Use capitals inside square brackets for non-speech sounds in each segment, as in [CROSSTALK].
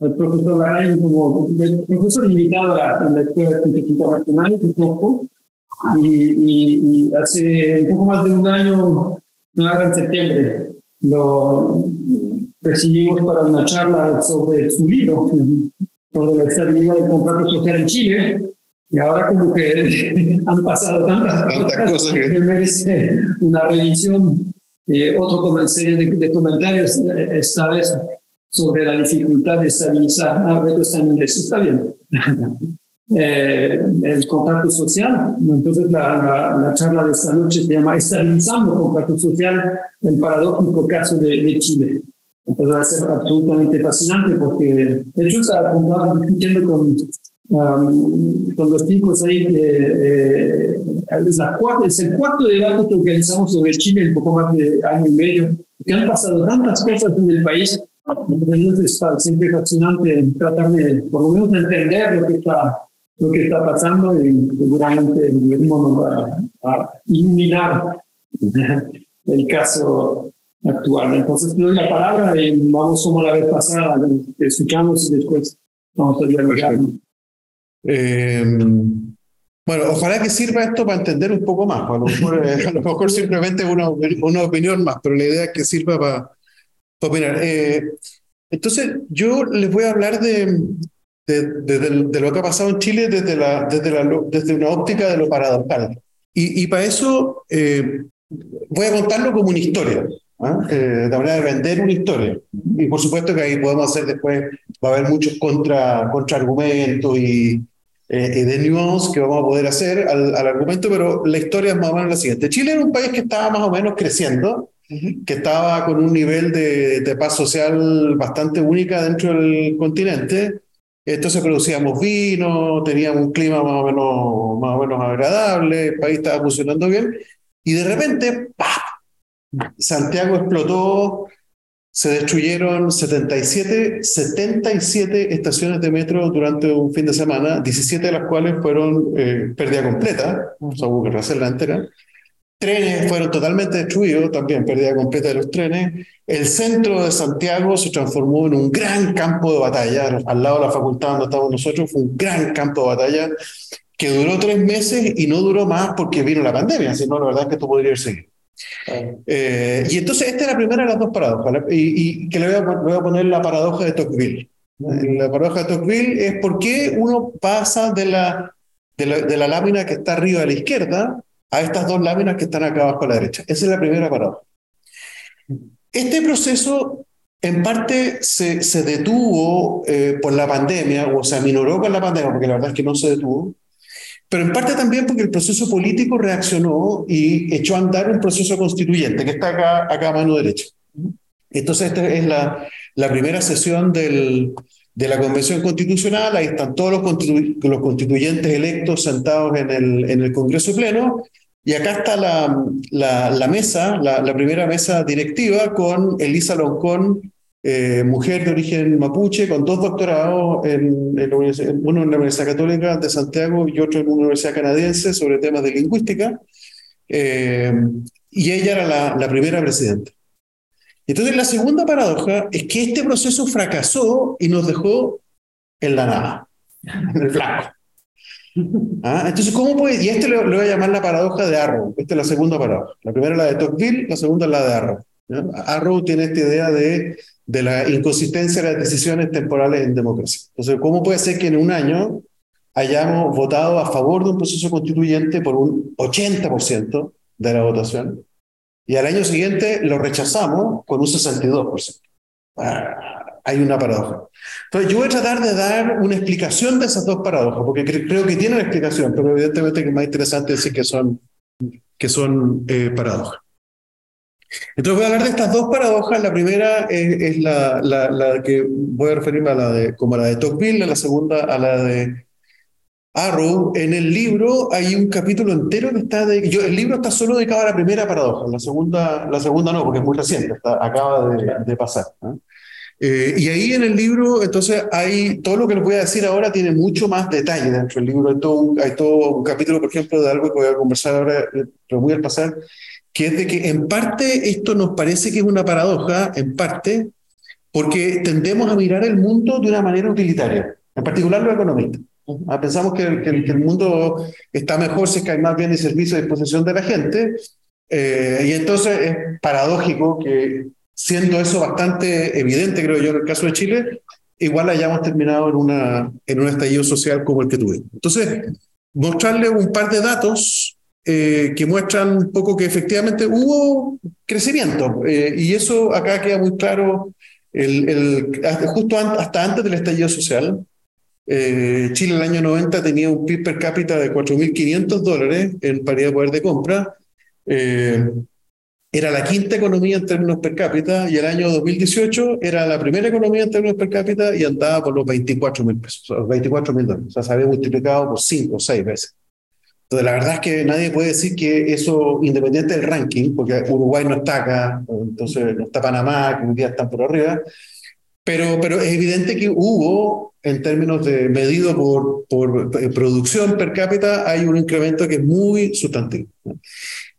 al profesor Garay como profesor invitado a la Escuela de Ciencias Internacionales un poco, y, y, hace un poco más de un año, no en septiembre, lo recibimos para una charla sobre su libro, sobre la estabilidad del contrato social en Chile, y ahora como que [LAUGHS] han pasado tantas, cosas que merece una revisión. Eh, otro serie de, de, comentarios eh, esta vez sobre la dificultad de estabilizar. Ah, está en inglés, está bien. [LAUGHS] eh, el contrato social. Entonces la, la, la, charla de esta noche se llama Estabilizando el contrato social, el paradójico caso de, de Chile. Entonces va a ser absolutamente fascinante porque de hecho estaba discutiendo con con los chicos ahí, eh, es, la cuarta, es el cuarto debate que organizamos sobre Chile en poco más de año y medio, que han pasado tantas cosas en el país, es siempre fascinante tratar de, por lo menos, entender lo que está, lo que está pasando y seguramente el nos va a iluminar [LAUGHS] el caso actual. Entonces, doy la palabra y vamos como la vez pasada, escuchamos y después vamos a dialogar. Eh, bueno, ojalá que sirva esto para entender un poco más. A lo mejor, eh, a lo mejor simplemente una, una opinión más, pero la idea es que sirva para opinar. Eh, entonces, yo les voy a hablar de, de, de, lo que ha pasado en Chile desde, la, desde, la, desde una óptica de lo paradojal. Y, y para eso eh, voy a contarlo como una historia. ¿ah? Eh, de manera de vender una historia. Y por supuesto que ahí podemos hacer después, va a haber muchos contra, contraargumentos y, eh, de que vamos a poder hacer al, al, argumento, pero la historia es más o menos la siguiente. Chile era un país que estaba más o menos creciendo, que estaba con un nivel de, de paz social bastante única dentro del continente. Entonces producíamos vino, teníamos un clima más o menos, más o menos agradable, el país estaba funcionando bien, y de repente, ¡pah! Santiago explotó, se destruyeron 77, 77 estaciones de metro durante un fin de semana, 17 de las cuales fueron eh, pérdida completa, o sea, hubo que rehacerla entera. Trenes fueron totalmente destruidos, también pérdida completa de los trenes. El centro de Santiago se transformó en un gran campo de batalla. Al lado de la facultad donde estábamos nosotros fue un gran campo de batalla que duró tres meses y no duró más porque vino la pandemia, si no, la verdad es que esto podría seguir. Eh, y entonces esta es la primera de las dos paradojas, y, y que le voy, a, voy, a, poner la paradoja de Tocqueville. La paradoja de Tocqueville es por qué uno pasa de la, de la, de la lámina que está arriba a la izquierda a estas dos láminas que están acá abajo a la derecha. Esa es la primera paradoja. Este proceso en parte se, se detuvo eh, por la pandemia, o se aminoró con la pandemia, porque la verdad es que no se detuvo, pero en parte también porque el proceso político reaccionó y echó a andar un proceso constituyente que está acá, acá a mano derecha. Entonces, esta es la, la primera sesión del, de la Convención Constitucional, ahí están todos los, constitu los constituyentes electos sentados en el, en el Congreso Pleno, y acá está la, mesa, la, primera mesa directiva con Elisa Loncón, eh, mujer de origen mapuche, con dos doctorados, en, uno en la Universidad Católica de Santiago y otro en una universidad canadiense sobre temas de lingüística, eh, y ella era la, primera presidenta. Entonces la segunda paradoja es que este proceso fracasó y nos dejó en la nada, en el flaco. ¿Ah? Entonces, ¿cómo puede? Y este lo, lo, voy a llamar la paradoja de Arrow. Esta es la segunda paradoja. La primera es la de Tocqueville, la segunda es la de Arrow. ¿ya? Arrow tiene esta idea de, de la inconsistencia de las decisiones temporales en democracia. Entonces, ¿cómo puede ser que en un año hayamos votado a favor de un proceso constituyente por un 80% de la votación y al año siguiente lo rechazamos con un 62%? Ah, hay una paradoja. Entonces, yo voy a tratar de dar una explicación de esas dos paradojas, porque creo que tienen explicación, pero evidentemente es más interesante decir que son, que son eh, paradojas. Entonces voy a hablar de estas dos paradojas. La primera es, la, la, que voy a referirme a la de, como la de Tocqueville, la segunda a la de Arrow. En el libro hay un capítulo entero que está de, el libro está solo dedicado a la primera paradoja, la segunda, la segunda no, porque es muy reciente, acaba de, pasar. Eh, y ahí en el libro, entonces, hay todo lo que les voy a decir ahora tiene mucho más detalle dentro del libro. Hay todo un, hay todo un capítulo, por ejemplo, de algo que voy a conversar ahora, pero muy al pasar, que es de que en parte esto nos parece que es una paradoja, en parte, porque tendemos a mirar el mundo de una manera utilitaria, en particular los economistas. Ah, pensamos que, el mundo está mejor si es que hay más bienes y servicios a disposición de la gente, eh, y entonces es paradójico que, siendo eso bastante evidente, creo yo, en el caso de Chile, igual hayamos terminado en, una, en un estallido social como el que tuvimos. Entonces, mostrarle un par de datos eh, que muestran un poco que efectivamente hubo crecimiento. Eh, y eso acá queda muy claro, el, el, justo hasta antes del estallido social. Eh, Chile en el año 90 tenía un PIB per cápita de 4.500 dólares en paridad de poder de compra. Era la quinta economía en términos per cápita y el año 2018 era la primera economía en términos per cápita y andaba por los 24 mil pesos, 24 mil dólares. O sea, se había multiplicado por 5 o 6 veces. Entonces, la verdad es que nadie puede decir que eso, independiente del ranking, porque Uruguay no está acá, entonces no está Panamá, que un día están por arriba, pero, pero es evidente que hubo, en términos de medido por, por producción per cápita, hay un incremento que es muy sustantivo.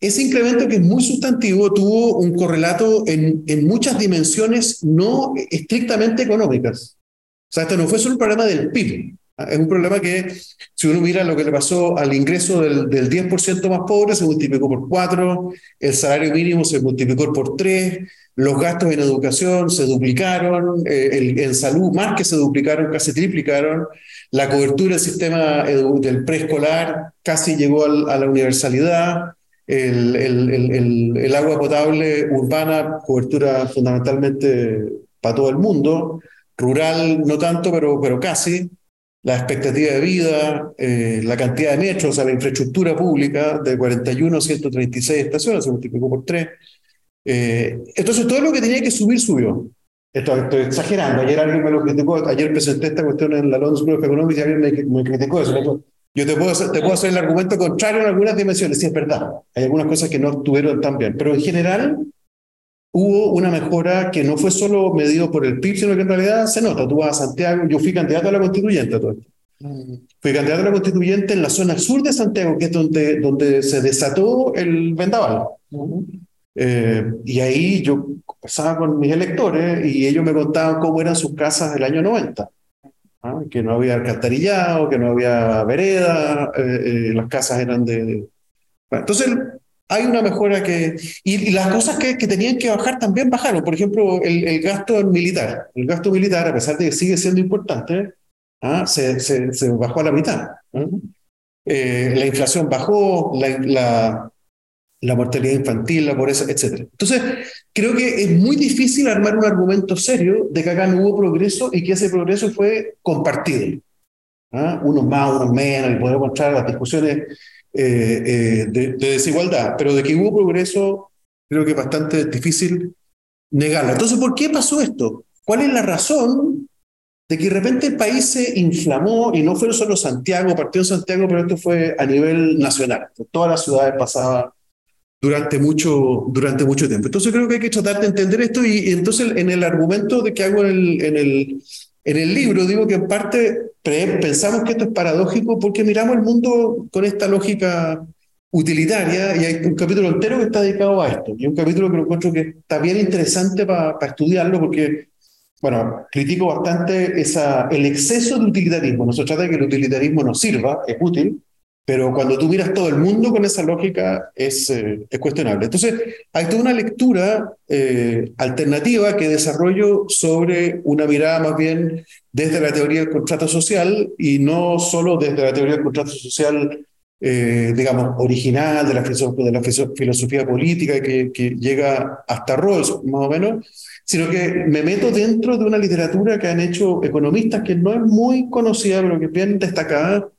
Ese incremento que es muy sustantivo tuvo un correlato en, en muchas dimensiones no estrictamente económicas. O sea, esto no fue solo un problema del PIB, es un problema que, si uno mira lo que le pasó al ingreso del, del 10% más pobre, se multiplicó por 4, el salario mínimo se multiplicó por 3, los gastos en educación se duplicaron, eh, en salud más que se duplicaron, casi triplicaron, la cobertura del sistema del preescolar casi llegó a la universalidad, el, el, el, agua potable urbana, cobertura fundamentalmente para todo el mundo, rural no tanto, pero, pero casi la expectativa de vida, eh, la cantidad de metros, o sea, la infraestructura pública de 41 a 136 estaciones, se multiplicó por 3. Eh, entonces, todo lo que tenía que subir, subió. Esto, estoy exagerando. Ayer alguien me lo criticó. Ayer presenté esta cuestión en la London School of Economics y alguien me, criticó eso. Yo te puedo, hacer, te puedo hacer el argumento contrario en algunas dimensiones. Sí, es verdad. Hay algunas cosas que no estuvieron tan bien. Pero en general, hubo una mejora que no fue solo medido por el PIB, sino que en realidad se nota. Tú vas a Santiago, yo fui candidato a la constituyente. Todo mm. Fui candidato a la constituyente en la zona sur de Santiago, que es donde, donde se desató el vendaval. Eh, y ahí yo conversaba con mis electores y ellos me contaban cómo eran sus casas del año 90. Que no había alcantarillado, que no había vereda, eh, eh, las casas eran de... entonces, hay una mejora que... Y, las cosas que, que, tenían que bajar también bajaron. Por ejemplo, el, el, gasto militar. El gasto militar, a pesar de que sigue siendo importante, ¿ah? se, se, se, bajó a la mitad. Eh, la inflación bajó, la, la, la, mortalidad infantil, la pobreza, etc. Entonces, creo que es muy difícil armar un argumento serio de que acá no hubo progreso y que ese progreso fue compartido. ¿ah? Unos más, unos menos, y podemos mostrar las discusiones eh, eh, de, desigualdad, pero de que hubo progreso, creo que es bastante difícil negarlo. Entonces, ¿por qué pasó esto? ¿Cuál es la razón de que de repente el país se inflamó y no fue solo Santiago, partió en Santiago, pero esto fue a nivel nacional? Todas las ciudades pasaban durante mucho, durante mucho tiempo. Entonces creo que hay que tratar de entender esto y, entonces en el argumento de que hago en el, en el, en el libro digo que en parte pensamos que esto es paradójico porque miramos el mundo con esta lógica utilitaria y hay un capítulo entero que está dedicado a esto. Y un capítulo que encuentro que está bien interesante para estudiarlo porque, bueno, critico bastante esa, el exceso de utilitarismo. No se trata de que el utilitarismo nos sirva, es útil, pero cuando tú miras todo el mundo con esa lógica es, eh, es cuestionable. Entonces, hay toda una lectura eh, alternativa que desarrollo sobre una mirada más bien desde la teoría del contrato social y no solo desde la teoría del contrato social, eh, digamos, original de la, de la filosofía política que, que llega hasta Rawls, más o menos, sino que me meto dentro de una literatura que han hecho economistas que no es muy conocida, pero que es bien destacada,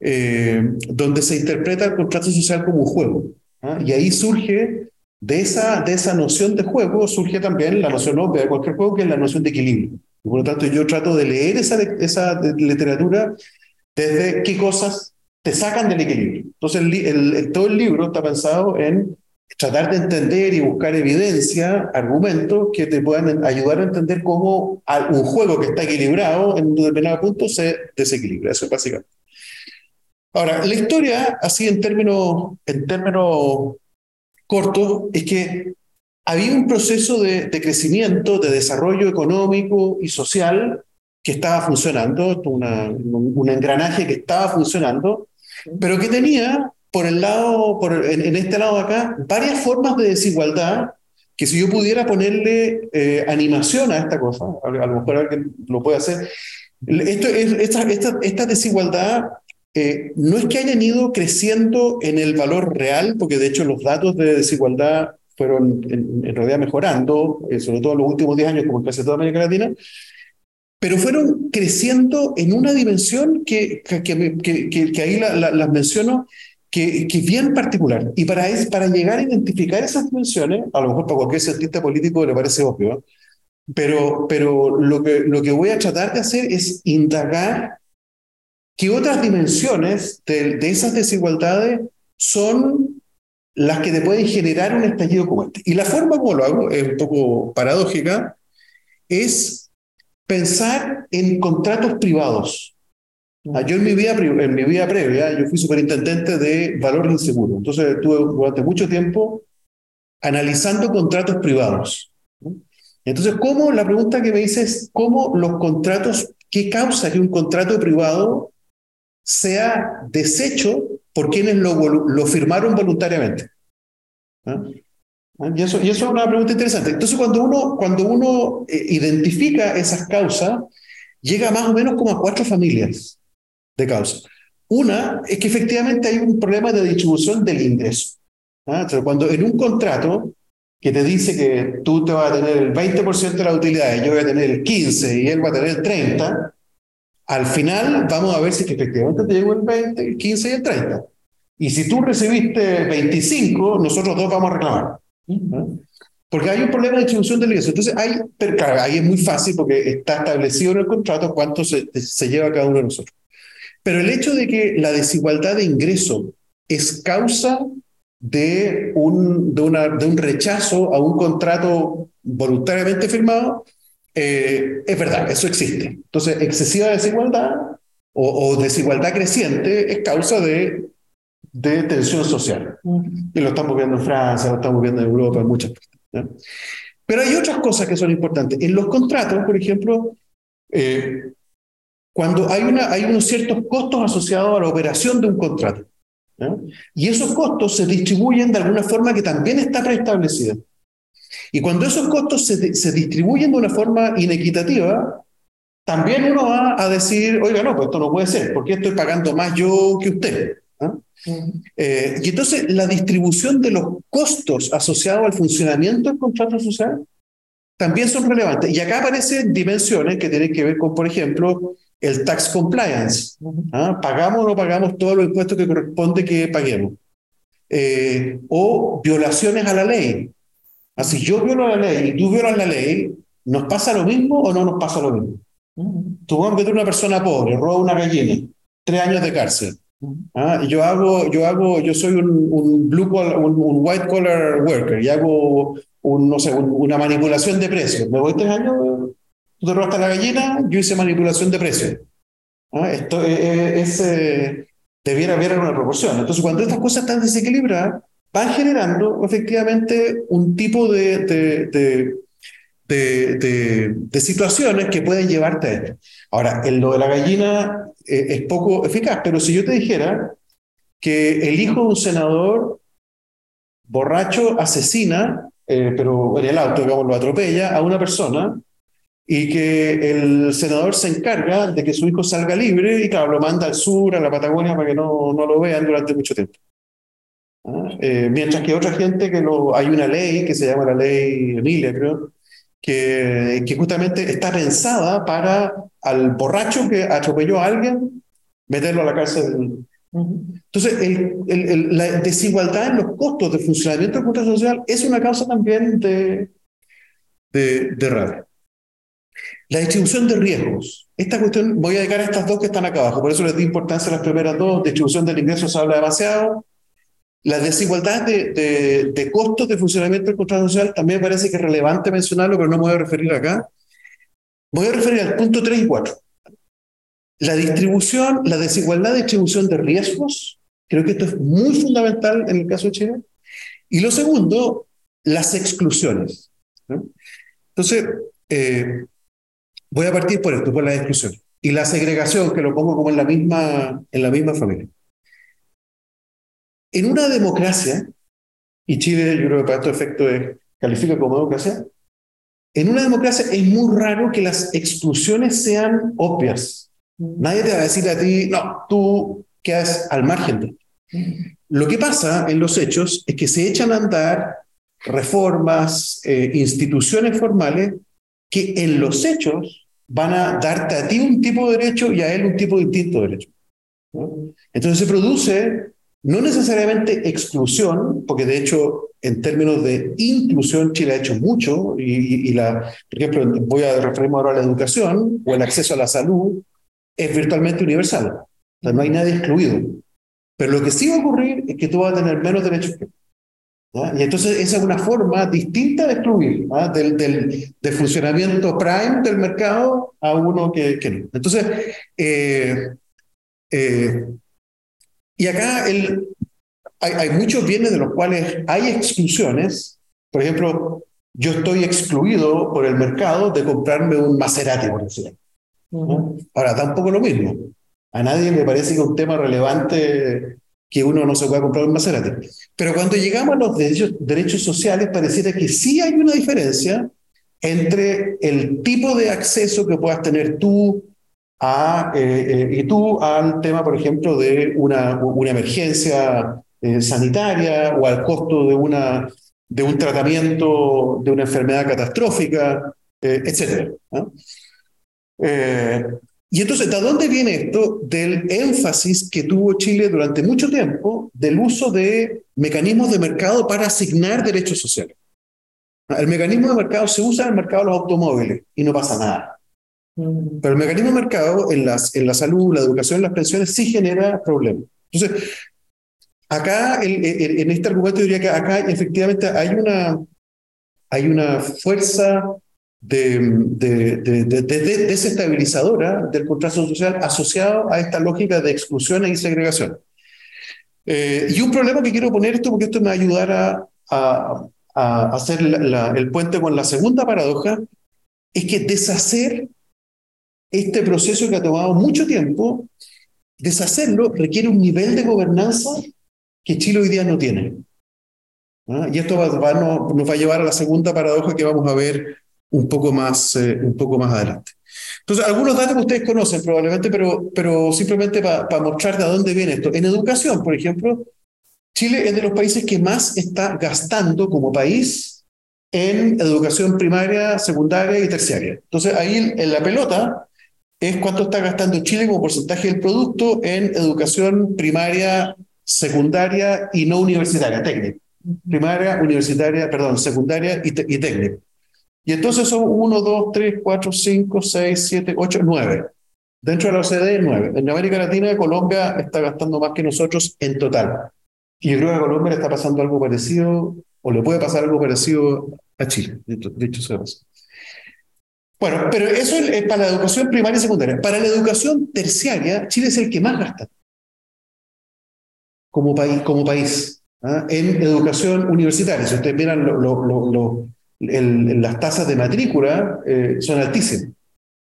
eh, donde se interpreta el contrato social como un juego. ¿ah? Y ahí surge, de esa, de esa noción de juego, surge también la noción obvia de cualquier juego, que es la noción de equilibrio. Y por lo tanto, yo trato de leer esa, esa literatura desde qué cosas te sacan del equilibrio. Entonces, el, todo el libro está pensado en tratar de entender y buscar evidencia, argumentos que te puedan ayudar a entender cómo un juego que está equilibrado en un determinado punto se desequilibra. Eso es básicamente. Ahora, la historia, así en términos, en términos cortos, es que había un proceso de, de, crecimiento, de desarrollo económico y social que estaba funcionando, una, un engranaje que estaba funcionando, pero que tenía por el lado, por, en, en, este lado de acá, varias formas de desigualdad que si yo pudiera ponerle eh, animación a esta cosa, a, a, lo mejor alguien lo puede hacer, esto, esta, esta, esta desigualdad eh, no es que hayan ido creciendo en el valor real, porque de hecho los datos de desigualdad fueron en, en mejorando, eh, sobre todo en los últimos 10 años, como en casi toda América Latina, pero fueron creciendo en una dimensión que, que, ahí las la, la menciono, que, es bien particular. Y para, es, para llegar a identificar esas dimensiones, a lo mejor para cualquier cientista político le parece obvio, pero, pero lo, que, lo que voy a tratar de hacer es indagar qué otras dimensiones de, esas desigualdades son las que te pueden generar un estallido como este. Y la forma como lo hago es un poco paradójica, es pensar en contratos privados. Ah, yo en mi, vida, en mi vida previa, yo fui superintendente de valor inseguro. Entonces estuve durante mucho tiempo analizando contratos privados. Entonces, ¿cómo? La pregunta que me dice es, ¿cómo los contratos, qué causa que un contrato privado sea deshecho por quienes lo, firmaron voluntariamente? ¿Ah? Y eso, y eso es una pregunta interesante. Entonces, cuando uno, cuando uno eh, identifica esas causas, llega más o menos como a cuatro familias de causas. Una es que efectivamente hay un problema de distribución del ingreso. ¿ah? Entonces, cuando en un contrato que te dice que tú te vas a tener el 20% de la utilidad yo voy a tener el 15% y él va a tener el 30%, al final vamos a ver si efectivamente te llegó el 20, el 15 y el 30. Y si tú recibiste 25, nosotros dos vamos a reclamar. Porque hay un problema de distribución del ingreso. Entonces, hay, pero claro, ahí es muy fácil porque está establecido en el contrato cuánto se, se lleva cada uno de nosotros. Pero el hecho de que la desigualdad de ingreso es causa de un, de, una, de un rechazo a un contrato voluntariamente firmado, eh, es verdad, eso existe. Entonces, excesiva desigualdad o, o desigualdad creciente es causa de de tensión social. Y lo estamos viendo en Francia, lo estamos viendo en Europa, en muchas partes. Pero hay otras cosas que son importantes. En los contratos, por ejemplo, eh, cuando hay, una, hay unos ciertos costos asociados a la operación de un contrato. Y esos costos se distribuyen de alguna forma que también está preestablecida. Y cuando esos costos se, se distribuyen de una forma inequitativa, también uno va a decir, oiga, no, pues esto no puede ser, porque estoy pagando más yo que usted. Eh, y entonces la distribución de los costos asociados al funcionamiento del contrato social también son relevantes. Y acá aparecen dimensiones que tienen que ver con, por ejemplo, el tax compliance. ¿Ah? ¿Pagamos o no pagamos todos los impuestos que corresponde que paguemos? Eh, o violaciones a la ley. Así ah, yo violo la ley y tú violas la ley, ¿nos pasa lo mismo o no nos pasa lo mismo? Tú vas a meter una persona pobre, roba una gallina, tres años de cárcel. Ah, yo hago, yo hago, yo soy un, un blue collar, un, un, white collar worker y hago un, no sé, una manipulación de precios. Me voy tres años, tú te robaste la gallina, yo hice manipulación de precios. Ah, esto es, es eh, debiera haber una proporción. Entonces, cuando estas cosas están desequilibradas, van generando efectivamente un tipo de, de, de, situaciones que pueden llevarte a esto. Ahora, en lo de la gallina eh, es poco eficaz, pero si yo te dijera que el hijo de un senador borracho asesina, eh, pero en el auto, digamos, lo atropella a una persona y que el senador se encarga de que su hijo salga libre y, claro, lo manda al sur, a la Patagonia, para que no, no lo vean durante mucho tiempo. Eh, mientras que otra gente que lo, hay una ley que se llama la ley Emilia, creo, que, que justamente está pensada para al borracho que atropelló a alguien, meterlo a la cárcel. Entonces, el, el, el, la desigualdad en los costos de funcionamiento del contrato social es una causa también de, de, de rabia. La distribución de riesgos. Esta cuestión, voy a dedicar a estas dos que están acá abajo, por eso les di importancia a las primeras dos. Distribución del ingreso se habla demasiado. La desigualdad de, costos de funcionamiento del contrato social también me parece que es relevante mencionarlo, pero no me voy a referir acá. Voy a referir al punto 3 y 4. La distribución, la desigualdad de distribución de riesgos, creo que esto es muy fundamental en el caso de Chile. Y lo segundo, las exclusiones. Entonces, eh, voy a partir por esto, por las exclusiones. Y la segregación, que lo pongo como en la misma, en la misma familia. En una democracia, y Chile yo creo que para estos efectos califica como democracia, en una democracia es muy raro que las exclusiones sean obvias. Nadie te va a decir a ti, no, tú quedas al margen. Lo que pasa en los hechos es que se echan a andar reformas, eh, instituciones formales que en los hechos van a darte a ti un tipo de derecho y a él un tipo distinto de derecho. Entonces se produce no necesariamente exclusión, porque de hecho en términos de inclusión Chile ha hecho mucho, y, la, por ejemplo, voy a referirme ahora a la educación o el acceso a la salud, es virtualmente universal. O no hay nadie excluido. Pero lo que sí va a ocurrir es que tú vas a tener menos derechos que y entonces esa es una forma distinta de excluir del, funcionamiento prime del mercado a uno que, que no. Entonces, eh, eh, y acá el, hay, hay, muchos bienes de los cuales hay exclusiones. Por ejemplo, yo estoy excluido por el mercado de comprarme un Maserati, por decirlo. Ahora, tampoco lo mismo. A nadie me parece que un tema relevante que uno no se pueda comprar un Maserati. Pero cuando llegamos a los derechos, derechos sociales, pareciera que sí hay una diferencia entre el tipo de acceso que puedas tener tú a, eh, eh, y tú al tema, por ejemplo, de una, una emergencia eh, sanitaria o al costo de, una, de un tratamiento de una enfermedad catastrófica, etc. Y entonces, ¿de dónde viene esto? Del énfasis que tuvo Chile durante mucho tiempo del uso de mecanismos de mercado para asignar derechos sociales. El mecanismo de mercado se usa en el mercado de los automóviles y no pasa nada. Mm. Pero el mecanismo de mercado en, las, en la salud, la educación, las pensiones sí genera problemas. Entonces, acá, en este argumento diría que acá efectivamente hay una, hay una fuerza de, de, de, desestabilizadora del contrato social asociado a esta lógica de exclusión y segregación. Eh, y un problema que quiero poner esto, porque esto me va a hacer el puente con la segunda paradoja, es que deshacer este proceso que ha tomado mucho tiempo, deshacerlo requiere un nivel de gobernanza que Chile hoy día no tiene. ¿Ah? Y esto va, nos va a llevar a la segunda paradoja que vamos a ver un poco más, eh, un poco más adelante. Entonces, algunos datos que ustedes conocen probablemente, pero, pero simplemente para mostrar de dónde viene esto. En educación, por ejemplo, Chile es de los países que más está gastando como país en educación primaria, secundaria y terciaria. Entonces, ahí en la pelota es cuánto está gastando Chile como porcentaje del producto en educación primaria, secundaria y no universitaria, técnica. Primaria, universitaria, perdón, secundaria y, y técnica. Y entonces son 1, 2, 3, 4, 5, 6, 7, 8, 9. Dentro de la OCDE, 9. En América Latina, Colombia está gastando más que nosotros en total. Y yo creo que a Colombia le está pasando algo parecido, o le puede pasar algo parecido a Chile. De hecho, se pasa. Bueno, pero eso es para la educación primaria y secundaria. Para la educación terciaria, Chile es el que más gasta como país, ¿ah? en educación universitaria. Si ustedes miran las tasas de matrícula eh, son altísimas.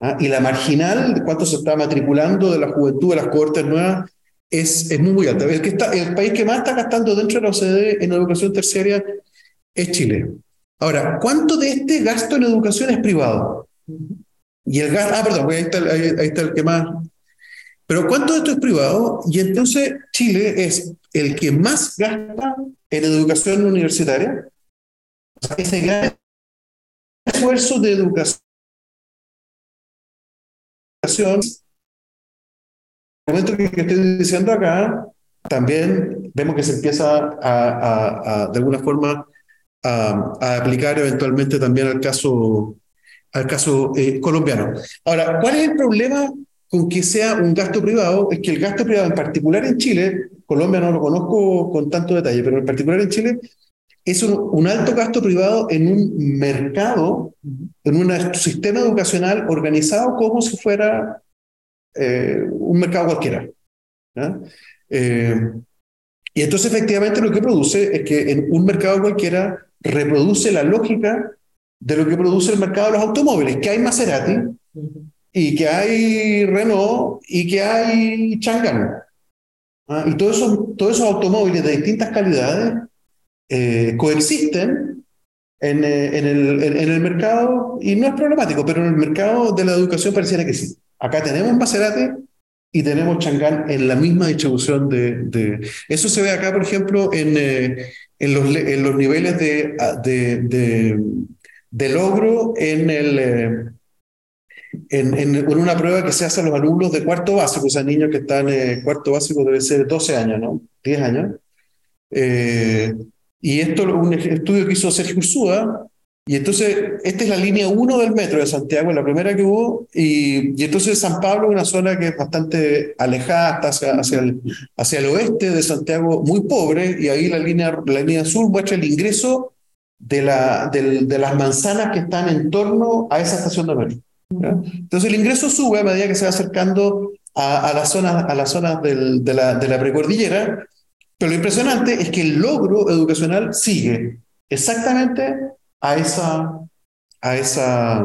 ¿ah? Y la marginal de cuánto se está matriculando de la juventud de las cohortes nuevas es, muy, muy alta. El, el país que más está gastando dentro de la OCDE en educación terciaria es Chile. Ahora, ¿cuánto de este gasto en educación es privado? Y el gasto, ah, perdón, ahí está, ahí, ahí está el que más. Pero ¿cuánto de esto es privado? Y entonces Chile es el que más gasta en educación universitaria ese gran esfuerzo de educación, el momento que, estoy diciendo acá, también vemos que se empieza a, de alguna forma a, aplicar eventualmente también al caso, al caso eh, colombiano. Ahora, ¿cuál es el problema con que sea un gasto privado? Es que el gasto privado, en particular en Chile, Colombia no lo conozco con tanto detalle, pero en particular en Chile, es un, alto gasto privado en un mercado, en un sistema educacional organizado como si fuera eh, un mercado cualquiera. Eh, y entonces efectivamente lo que produce es que en un mercado cualquiera reproduce la lógica de lo que produce el mercado de los automóviles, que hay Maserati y que hay Renault y que hay Chang'an. ¿ah? Y todos esos, todos esos automóviles de distintas calidades eh, coexisten en, eh, en, el, en, el, mercado y no es problemático, pero en el mercado de la educación pareciera que sí. Acá tenemos Maserati y tenemos Chang'an en la misma distribución de, de... Eso se ve acá, por ejemplo, en, eh, los, los niveles de, de, de logro en el en, en, una prueba que se hace a los alumnos de cuarto básico, o sea, niños que están en cuarto básico debe ser 12 años, ¿no? 10 años. Eh, y esto es un estudio que hizo Sergio Ursúa, y entonces esta es la línea 1 del metro de Santiago, la primera que hubo, y, y entonces San Pablo es una zona que es bastante alejada, hacia, hacia, el, hacia el oeste de Santiago, muy pobre, y ahí la línea, la línea azul muestra el ingreso de, la, de, de las manzanas que están en torno a esa estación de metro. Entonces el ingreso sube a medida que se va acercando a, a las zonas, a las zonas del, de, la, de la precordillera, pero lo impresionante es que el logro educacional sigue exactamente a esa, a esa,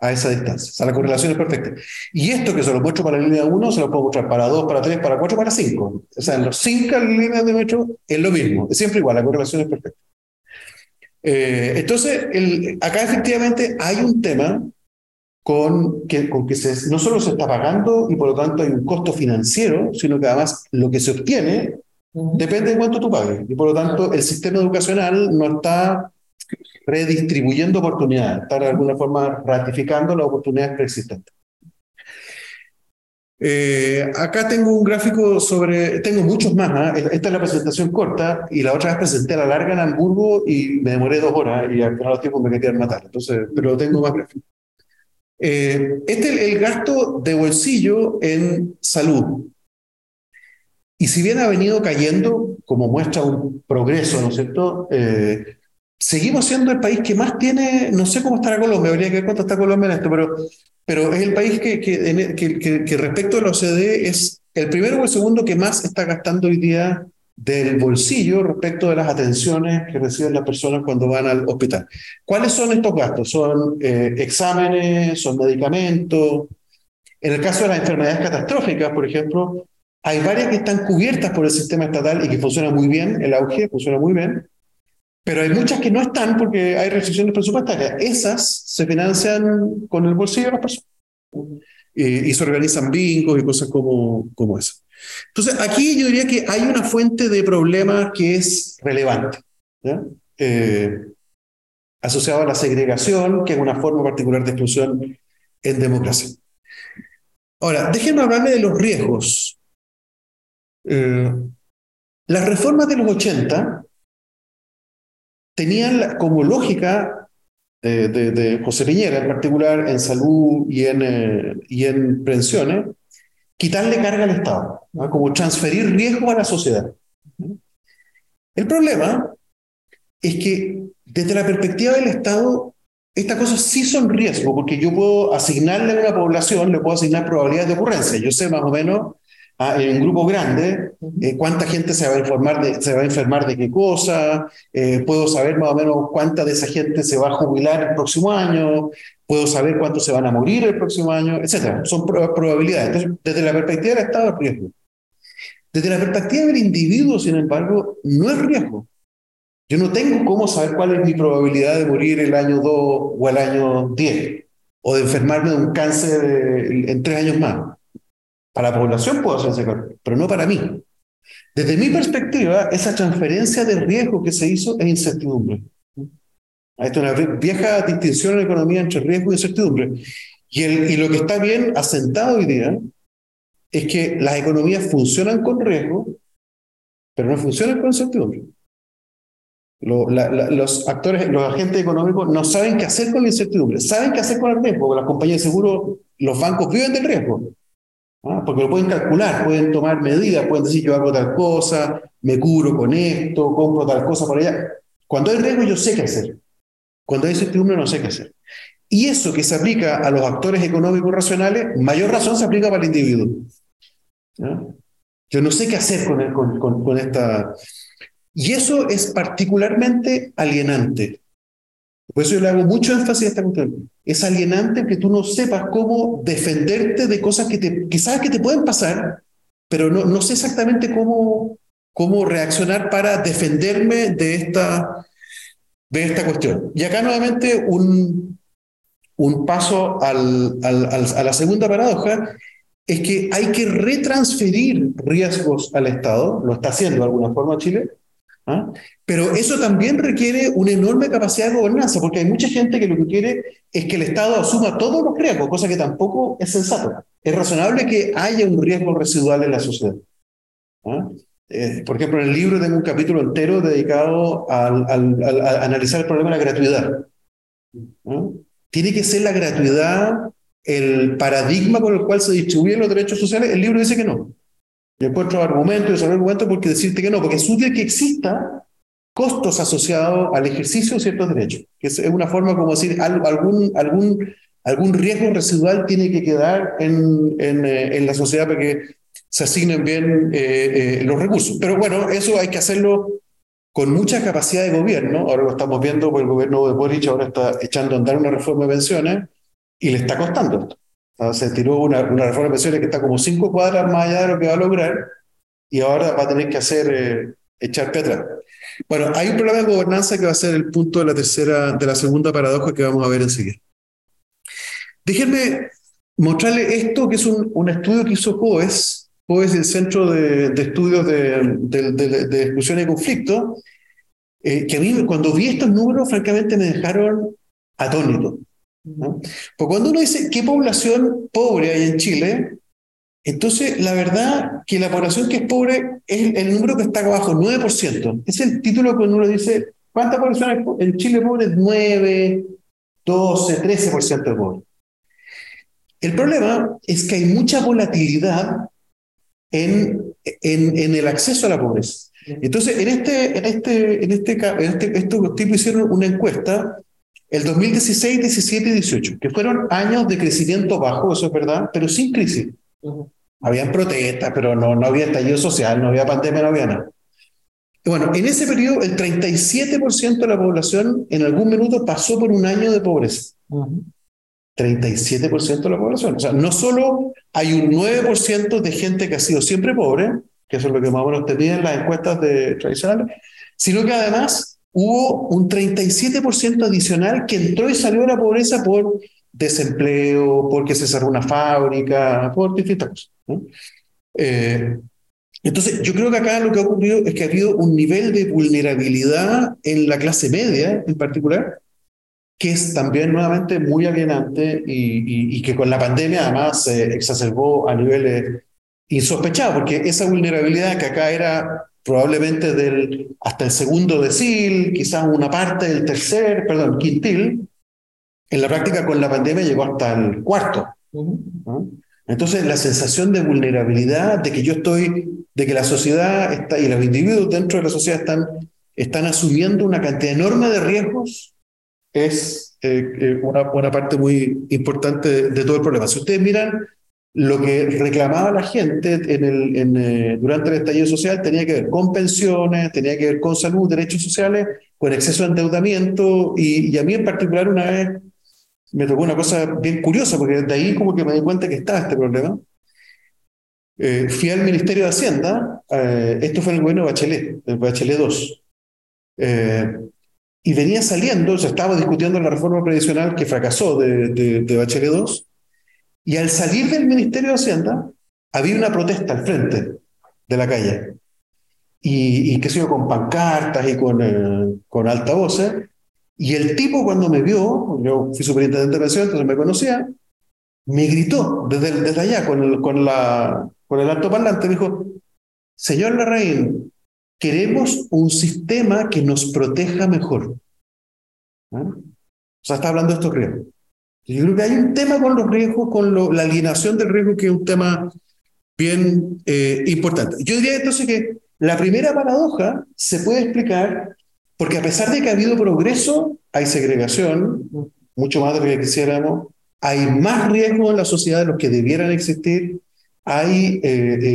a esa distancia. O sea, la correlación es perfecta. Y esto que se lo muestro para la línea 1, se lo puedo mostrar para 2, para 3, para 4, para 5. O sea, en los 5 líneas de metro es lo mismo, es siempre igual, la correlación es perfecta. Eh, entonces, el, acá efectivamente hay un tema con que, con que se, no solo se está pagando y por lo tanto hay un costo financiero, sino que además lo que se obtiene depende de cuánto tú pagues. Y por lo tanto el sistema educacional no está redistribuyendo oportunidades, está de alguna forma ratificando las oportunidades preexistentes. Eh, acá tengo un gráfico sobre, tengo muchos más, ¿eh? esta es la presentación corta y la otra vez presenté la larga en Hamburgo y me demoré dos horas y al final los tiempos me querían matar, entonces, pero tengo más gráficos. Eh, este es el gasto de bolsillo en salud. Y si bien ha venido cayendo, como muestra un progreso, ¿no es cierto? Eh, seguimos siendo el país que más tiene, no sé cómo estará Colombia, habría que ver cuánto está Colombia en esto, pero, pero es el país que, que, que, que respecto a la OCDE es el primero o el segundo que más está gastando hoy día del bolsillo respecto de las atenciones que reciben las personas cuando van al hospital. ¿Cuáles son estos gastos? Son eh, exámenes, son medicamentos. En el caso de las enfermedades catastróficas, por ejemplo, hay varias que están cubiertas por el sistema estatal y que funcionan muy bien, el auge funciona muy bien, pero hay muchas que no están porque hay restricciones presupuestarias. Esas se financian con el bolsillo de las personas y, se organizan bingos y cosas como, como esas. Entonces, aquí yo diría que hay una fuente de problemas que es relevante, eh, asociado a la segregación, que es una forma particular de exclusión en democracia. Ahora, déjenme hablarle de los riesgos. Eh, las reformas de los 80 tenían como lógica de, de, de José Piñera, en particular en salud y en, eh, y en pensiones, quitarle carga al Estado, como transferir riesgo a la sociedad. El problema es que desde la perspectiva del Estado, estas cosas sí son riesgo, porque yo puedo asignarle a una población, le puedo asignar probabilidades de ocurrencia. Yo sé más o menos ah, en grupo grande eh, cuánta gente se va, a informar de, se va a enfermar de qué cosa, eh, puedo saber más o menos cuánta de esa gente se va a jubilar el próximo año, puedo saber cuántos se van a morir el próximo año, etcétera. Son probabilidades. Entonces, desde la perspectiva del Estado es riesgo. Desde la perspectiva del individuo, sin embargo, no es riesgo. Yo no tengo cómo saber cuál es mi probabilidad de morir el año 2 o el año 10, o de enfermarme de un cáncer en tres años más. Para la población puedo hacerse cargo, pero no para mí. Desde mi perspectiva, esa transferencia de riesgo que se hizo es incertidumbre. Hay una vieja distinción en la economía entre riesgo y incertidumbre. Y, lo que está bien asentado hoy día es que las economías funcionan con riesgo, pero no funcionan con incertidumbre. Los actores, los agentes económicos no saben qué hacer con la incertidumbre, saben qué hacer con el riesgo, porque las compañías de seguro, los bancos viven del riesgo, ¿ah? porque lo pueden calcular, pueden tomar medidas, pueden decir yo hago tal cosa, me cubro con esto, compro tal cosa por allá. Cuando hay riesgo yo sé qué hacer. Cuando hay incertidumbre no sé qué hacer. Y eso que se aplica a los actores económicos racionales, mayor razón se aplica para el individuo. Yo no sé qué hacer con, con, con, esta... Y eso es particularmente alienante. Por eso yo le hago mucho énfasis a esta cuestión. Es alienante que tú no sepas cómo defenderte de cosas que, te, sabes que te pueden pasar, pero no, sé exactamente cómo, cómo reaccionar para defenderme de esta, de esta cuestión. Y acá nuevamente un, un paso a la segunda paradoja es que hay que retransferir riesgos al Estado, lo está haciendo de alguna forma Chile, ¿ah? pero eso también requiere una enorme capacidad de gobernanza, porque hay mucha gente que lo que quiere es que el Estado asuma todos los riesgos, cosa que tampoco es sensato. Es razonable que haya un riesgo residual en la sociedad. ¿ah? Eh, por ejemplo, en el libro tengo un capítulo entero dedicado al, al, a analizar el problema de la gratuidad. ¿ah? Tiene que ser la gratuidad el paradigma por el cual se distribuyen los derechos sociales, el libro dice que no. Yo encuentro argumentos y desarrollo argumentos porque decirte que no, porque es que exista costos asociados al ejercicio de ciertos derechos, que es una forma como decir algún, algún, algún riesgo residual tiene que quedar en, en, eh, la sociedad para que se asignen bien eh, eh, los recursos. Pero bueno, eso hay que hacerlo con mucha capacidad de gobierno. Ahora lo estamos viendo, porque el gobierno de Boric ahora está echando a andar una reforma de pensiones y le está costando esto. Se tiró una, una reforma de pensiones que está como cinco cuadras más allá de lo que va a lograr y ahora va a tener que hacer eh, echar atrás. Bueno, hay un problema de gobernanza que va a ser el punto de la tercera, de la segunda paradoja que vamos a ver enseguida. Déjenme mostrarle esto, que es un, un estudio que hizo COES, COES el Centro de, de Estudios de, de, de, de, y Conflicto, eh, que a mí cuando vi estos números, francamente, me dejaron atónito. ¿No? Porque cuando uno dice qué población pobre hay en Chile, entonces la verdad que la población que es pobre es el número que está abajo, 9%. Es el título cuando uno dice, ¿cuánta población hay en Chile pobre? 9, 12, 13% de pobre. El problema es que hay mucha volatilidad en, en, en el acceso a la pobreza. Entonces, en este, en este, en este, en este, estos tipos hicieron una encuesta el 2016, 17 y 18, que fueron años de crecimiento bajo, eso es verdad, pero sin crisis. Habían protestas, pero no, no había estallido social, no había pandemia, no había nada. Bueno, en ese periodo el 37% de la población en algún minuto pasó por un año de pobreza. 37% de la población. O sea, no solo hay un 9% de gente que ha sido siempre pobre, que eso es lo que más o menos tenían las encuestas de, tradicionales, sino que además hubo un 37% adicional que entró y salió de la pobreza por desempleo, porque se cerró una fábrica, por distintas cosas. ¿no? Eh, entonces, yo creo que acá lo que ha ocurrido es que ha habido un nivel de vulnerabilidad en la clase media en particular, que es también nuevamente muy alienante y, y, y que con la pandemia además se exacerbó a niveles insospechados, porque esa vulnerabilidad que acá era probablemente del, hasta el segundo decil, quizás una parte del tercer, perdón, quintil, en la práctica con la pandemia llegó hasta el cuarto. ¿no? Entonces, la sensación de vulnerabilidad, de que yo estoy, de que la sociedad está, y los individuos dentro de la sociedad están, están asumiendo una cantidad enorme de riesgos, es eh, una, una parte muy importante de, de todo el problema. Si ustedes miran lo que reclamaba la gente eh, durante el estallido social tenía que ver con pensiones, tenía que ver con salud, derechos sociales, con exceso de endeudamiento y, a mí en particular una vez me tocó una cosa bien curiosa porque de ahí como que me di cuenta que estaba este problema. Eh, fui al Ministerio de Hacienda, eh, esto fue en el gobierno de Bachelet, el Bachelet 2, y venía saliendo, se estaba discutiendo la reforma previsional que fracasó de, de, de Bachelet 2, y al salir del Ministerio de Hacienda, había una protesta al frente de la calle. Y, y qué sé yo, con pancartas y con, eh, con altavoces. Y el tipo cuando me vio, yo fui superintendente de pensión, entonces me conocía, me gritó desde, desde allá con el, con, la, con el altoparlante, me dijo, señor Larraín, queremos un sistema que nos proteja mejor. ¿Ah? O sea, está hablando de estos riesgos. Yo creo que hay un tema con los riesgos, con lo, la alienación del riesgo, que es un tema bien eh, importante. Yo diría entonces que la primera paradoja se puede explicar porque a pesar de que ha habido progreso, hay segregación, mucho más de lo que quisiéramos, hay más riesgos en la sociedad de los que debieran existir, hay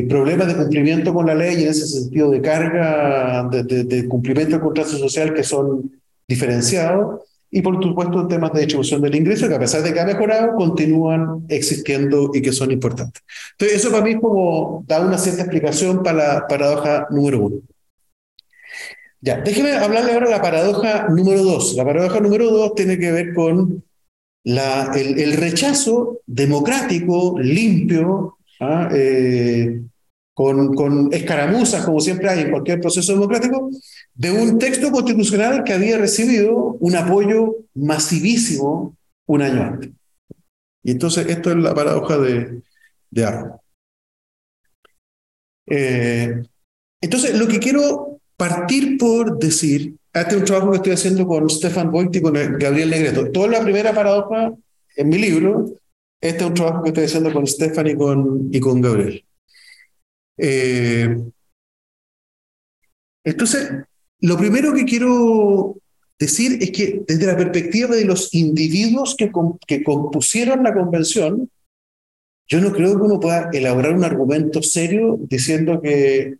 problemas de cumplimiento con la ley en ese sentido de carga, de, de cumplimiento del contrato social que son diferenciados y por supuesto temas de distribución del ingreso que a pesar de que ha mejorado continúan existiendo y que son importantes. Entonces eso para mí como da una cierta explicación para la paradoja número uno. Ya, déjeme hablarle ahora de la paradoja número dos. La paradoja número dos tiene que ver con la, el, rechazo democrático, limpio, ¿ah? eh, con, con escaramuzas, como siempre hay en cualquier proceso democrático, de un texto constitucional que había recibido un apoyo masivísimo un año antes. Y entonces esto es la paradoja de, de eh, entonces, lo que quiero partir por decir, este es un trabajo que estoy haciendo con Stefan Boit y con Gabriel Negreto. Toda la primera paradoja en mi libro, este es un trabajo que estoy haciendo con Stefan y con, y con Gabriel. Eh, entonces, lo primero que quiero decir es que desde la perspectiva de los individuos que, que compusieron la convención, yo no creo que uno pueda elaborar un argumento serio diciendo que,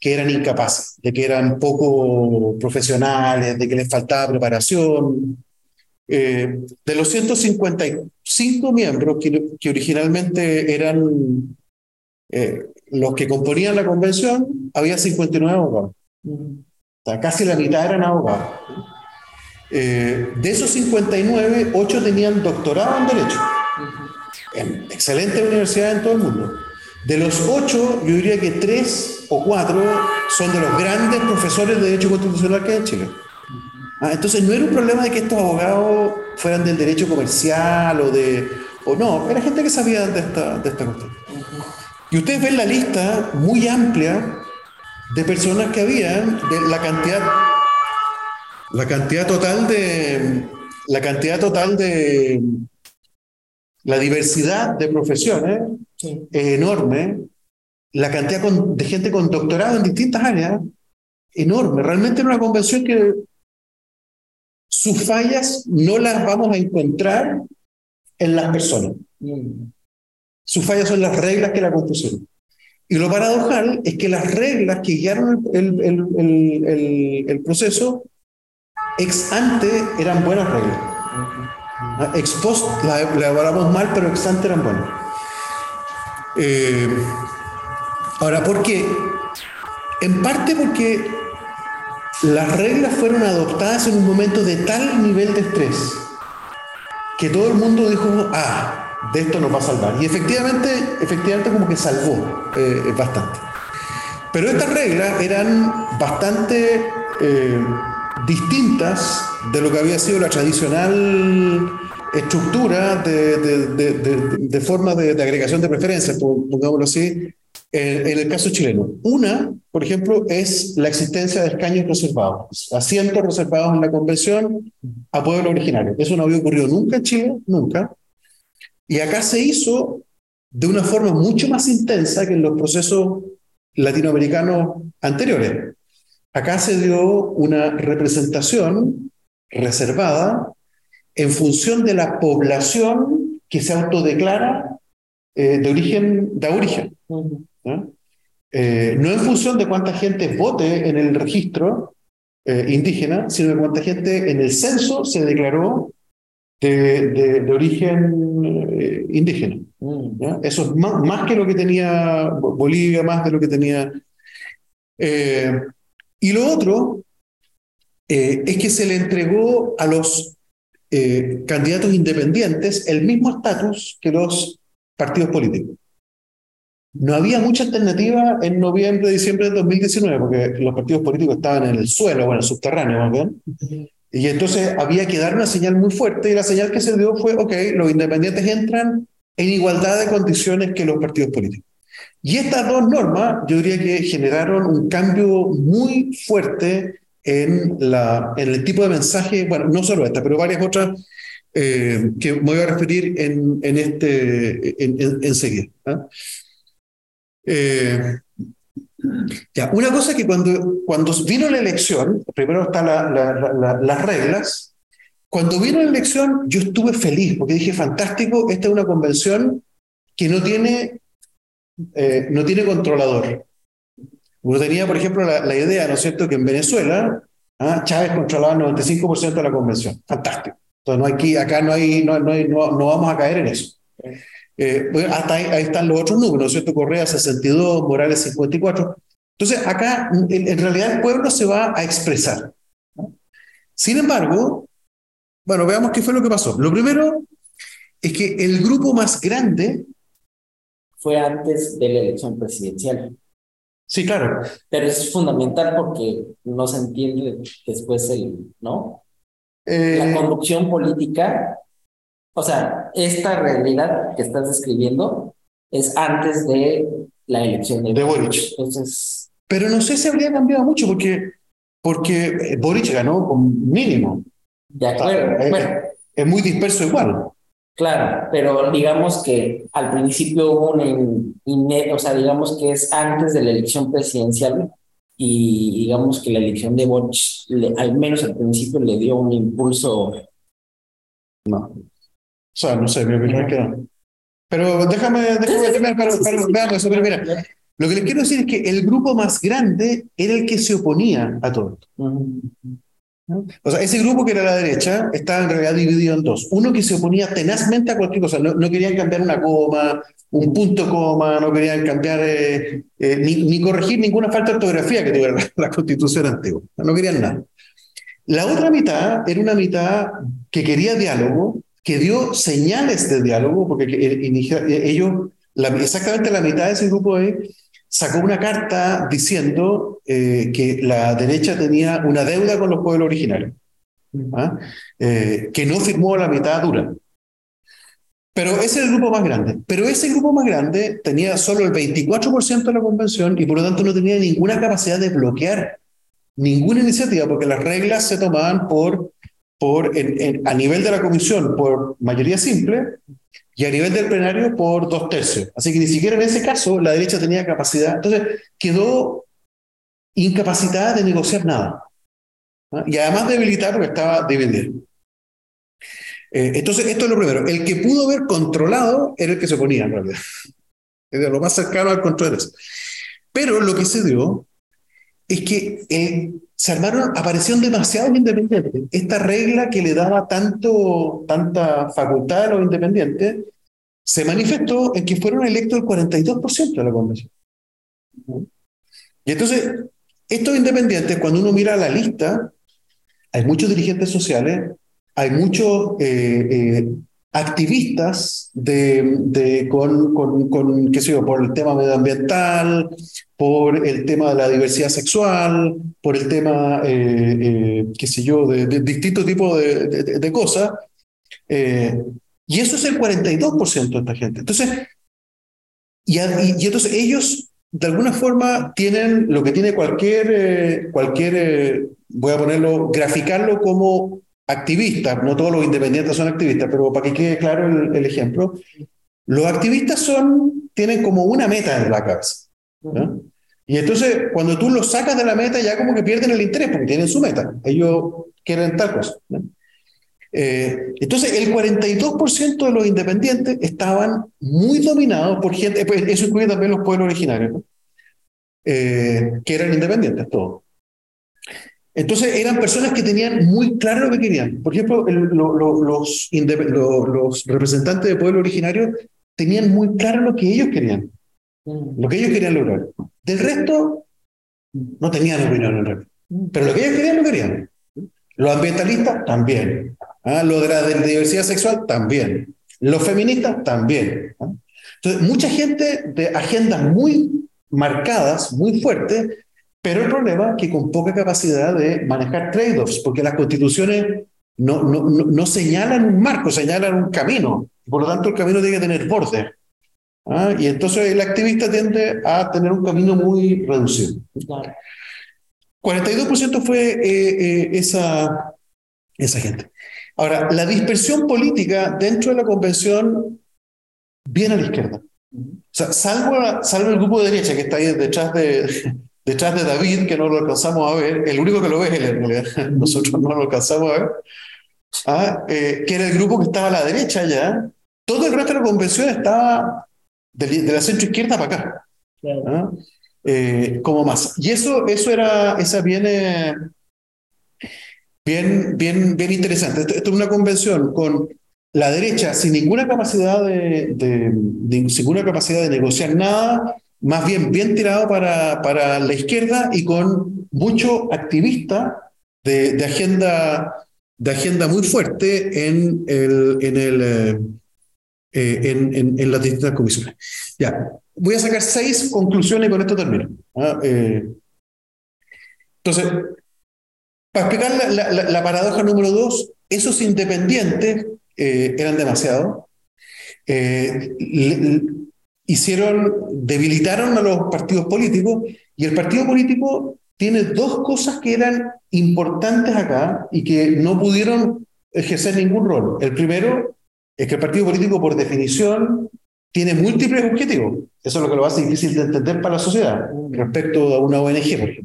que eran incapaces, de que eran poco profesionales, de que les faltaba preparación. Eh, de los 155 miembros que, originalmente eran eh, los que componían la convención, había 59 abogados. O casi la mitad eran abogados. Eh, de esos 59, 8 tenían doctorado en Derecho. En excelentes universidades en todo el mundo. De los 8, yo diría que 3 o 4 son de los grandes profesores de Derecho Constitucional que hay en Chile. Ah, entonces no era un problema de que estos abogados fueran del derecho comercial o de... o no, era gente que sabía de esta, de esta cuestión. Y ustedes ven la lista muy amplia de personas que habían, de la cantidad, la cantidad total de, la cantidad total de, la diversidad de profesiones es enorme, la cantidad de gente con doctorado en distintas áreas, enorme. Realmente es una convención que sus fallas no las vamos a encontrar en las personas. Mm. Sus fallas son las reglas que la compusieron. Y lo paradojal es que las reglas que guiaron el, el, el, proceso ex ante eran buenas reglas. Ex post la, elaboramos mal, pero ex ante eran buenas. Eh, ahora, ¿por qué? En parte porque las reglas fueron adoptadas en un momento de tal nivel de estrés que todo el mundo dijo, ah, de esto nos va a salvar. Y efectivamente, efectivamente como que salvó eh, bastante. Pero estas reglas eran bastante eh, distintas de lo que había sido la tradicional estructura de, de, de, forma de, agregación de preferencias, pongámoslo así, en, el caso chileno. Una, por ejemplo, es la existencia de escaños reservados, asientos reservados en la convención a pueblo originario. Eso no había ocurrido nunca en Chile, nunca. Y acá se hizo de una forma mucho más intensa que en los procesos latinoamericanos anteriores. Acá se dio una representación reservada en función de la población que se autodeclara eh, de origen, de origen. Eh, ¿no? en función de cuánta gente vote en el registro eh, indígena, sino de cuánta gente en el censo se declaró de, de, origen eh, indígena. Mm. Eso es más, más, que lo que tenía Bolivia, más de lo que tenía... Eh, y lo otro eh, es que se le entregó a los candidatos independientes el mismo estatus que los partidos políticos. No había mucha alternativa en noviembre, diciembre de 2019, porque los partidos políticos estaban en el suelo, bueno, subterráneo, ¿no? Y entonces había que dar una señal muy fuerte y la señal que se dio fue, ok, los independientes entran en igualdad de condiciones que los partidos políticos. Y estas dos normas, yo diría que generaron un cambio muy fuerte en, la, en el tipo de mensaje, bueno, no solo esta, pero varias otras eh, que me voy a referir en, en este, en, enseguida. ¿ah? eh, ya, una cosa es que cuando, cuando vino la elección, primero están las reglas, cuando vino la elección yo estuve feliz porque dije, fantástico, esta es una convención que no tiene eh, no tiene controlador. Uno tenía, por ejemplo, la, idea, ¿no es cierto?, que en Venezuela ¿ah? Chávez controlaba el 95% de la convención. Fantástico. Entonces, no hay que, acá no, hay, no, no, no, vamos a caer en eso. Eh, hasta ahí, están los otros números, ¿no es cierto? Correa 62, Morales 54. Entonces, acá en, realidad el pueblo se va a expresar. Sin embargo, bueno, veamos qué fue lo que pasó. Lo primero es que el grupo más grande... Fue antes de la elección presidencial. Sí, claro. Pero es fundamental porque no se entiende después el, ¿no? Eh, la conducción política, o sea, esta realidad que estás describiendo es antes de la elección de, de Boric. Entonces... Pero no sé si habría cambiado mucho porque, porque Boric ganó con mínimo. De acuerdo. bueno, es muy disperso igual. Claro, pero digamos que al principio hubo una, o sea, digamos que es antes de la elección presidencial y digamos que la elección de Boric, al menos al principio, le dio un impulso. No. O sea, no sé, mi opinión es que no. Pero déjame, déjame pero, veamos eso, pero mira, lo que les quiero decir es que el grupo más grande era el que se oponía a todo esto. O sea, ese grupo que era la derecha estaba en realidad dividido en dos. Uno que se oponía tenazmente a cualquier cosa, no, querían cambiar una coma, un punto coma, no querían cambiar eh, eh, ni, corregir ninguna falta de ortografía que tuviera la, constitución antigua, no querían nada. La otra mitad era una mitad que quería diálogo, que dio señales de diálogo, porque ellos, exactamente la mitad de ese grupo es sacó una carta diciendo eh, que la derecha tenía una deuda con los pueblos originarios, ¿ah? eh, que no firmó la mitad dura. Pero ese es el grupo más grande. Pero ese grupo más grande tenía solo el 24% de la convención y por lo tanto no tenía ninguna capacidad de bloquear ninguna iniciativa porque las reglas se tomaban por, por a nivel de la comisión por mayoría simple y a nivel del plenario por dos tercios. Así que ni siquiera en ese caso la derecha tenía capacidad. Entonces quedó incapacitada de negociar nada. Y además debilitada porque estaba dividida. Eh, entonces, esto es lo primero. El que pudo haber controlado era el que se oponía, en realidad. [LAUGHS] De lo más cercano al control. Pero lo que se dio es que eh, se armaron, aparecieron demasiados independientes. Esta regla que le daba tanto, tanta facultad a los independientes se manifestó en que fueron electos el 42% de la convención. Y entonces, estos independientes, cuando uno mira la lista, hay muchos dirigentes sociales, hay muchos eh, eh, activistas de, de, con, con, qué sé yo, por el tema medioambiental, por el tema de la diversidad sexual, por el tema, eh, eh qué sé yo, de, distintos tipos de, de cosas. Eh, y eso es el 42% de esta gente. Entonces, y, y, entonces ellos, de alguna forma, tienen lo que tiene cualquier, cualquier voy a ponerlo, graficarlo como activistas, no todos los independientes son activistas, pero para que quede claro el, ejemplo, los activistas son, tienen como una meta en la cabeza. Y entonces, cuando tú los sacas de la meta, ya como que pierden el interés, porque tienen su meta. Ellos quieren tal cosa. Eh, entonces, el 42% de los independientes estaban muy dominados por gente, pues, eso incluye también los pueblos originarios, eh, que eran independientes todos. Entonces eran personas que tenían muy claro lo que querían. Por ejemplo, los, los, representantes de pueblo originario tenían muy claro lo que ellos querían, lo que ellos querían lograr. Del resto, no tenían opinión en realidad. Pero lo que ellos querían, lo querían. Los ambientalistas, también. ¿Ah? Lo de la diversidad sexual, también. Los feministas, también. ¿ah? Entonces, mucha gente de agendas muy marcadas, muy fuertes, pero el problema es que con poca capacidad de manejar trade-offs, porque las constituciones no, no, no, señalan un marco, señalan un camino. Por lo tanto, el camino tiene que tener borde. ¿ah? Y entonces el activista tiende a tener un camino muy reducido. 42% fue eh, eh, esa, esa gente. Ahora, la dispersión política dentro de la convención viene a la izquierda. O sea, salvo, salvo el grupo de derecha que está ahí detrás de, detrás de David, que no lo alcanzamos a ver, el único que lo ve es él en realidad, [LAUGHS] nosotros no lo alcanzamos a ver, ah, eh, que era el grupo que estaba a la derecha ya, todo el resto de la convención estaba de, la centro izquierda para acá. ¿ah? Eh, como más. Y eso, eso era, esa viene bien, bien, bien interesante. Esto, es una convención con la derecha sin ninguna capacidad de, de, ninguna capacidad de negociar nada, más bien bien tirado para, para la izquierda y con mucho activista de, de agenda de agenda muy fuerte en el, en el eh, eh, en, en, las distintas comisiones. Ya, voy a sacar seis conclusiones y con esto termino. ¿ah? Eh, entonces, para explicar la, la, paradoja número dos, esos independientes eran demasiado. Hicieron, debilitaron a los partidos políticos y el partido político tiene dos cosas que eran importantes acá y que no pudieron ejercer ningún rol. El primero es que el partido político, por definición, tiene múltiples objetivos. Eso es lo que lo hace difícil de entender para la sociedad respecto a una ONG, por ejemplo.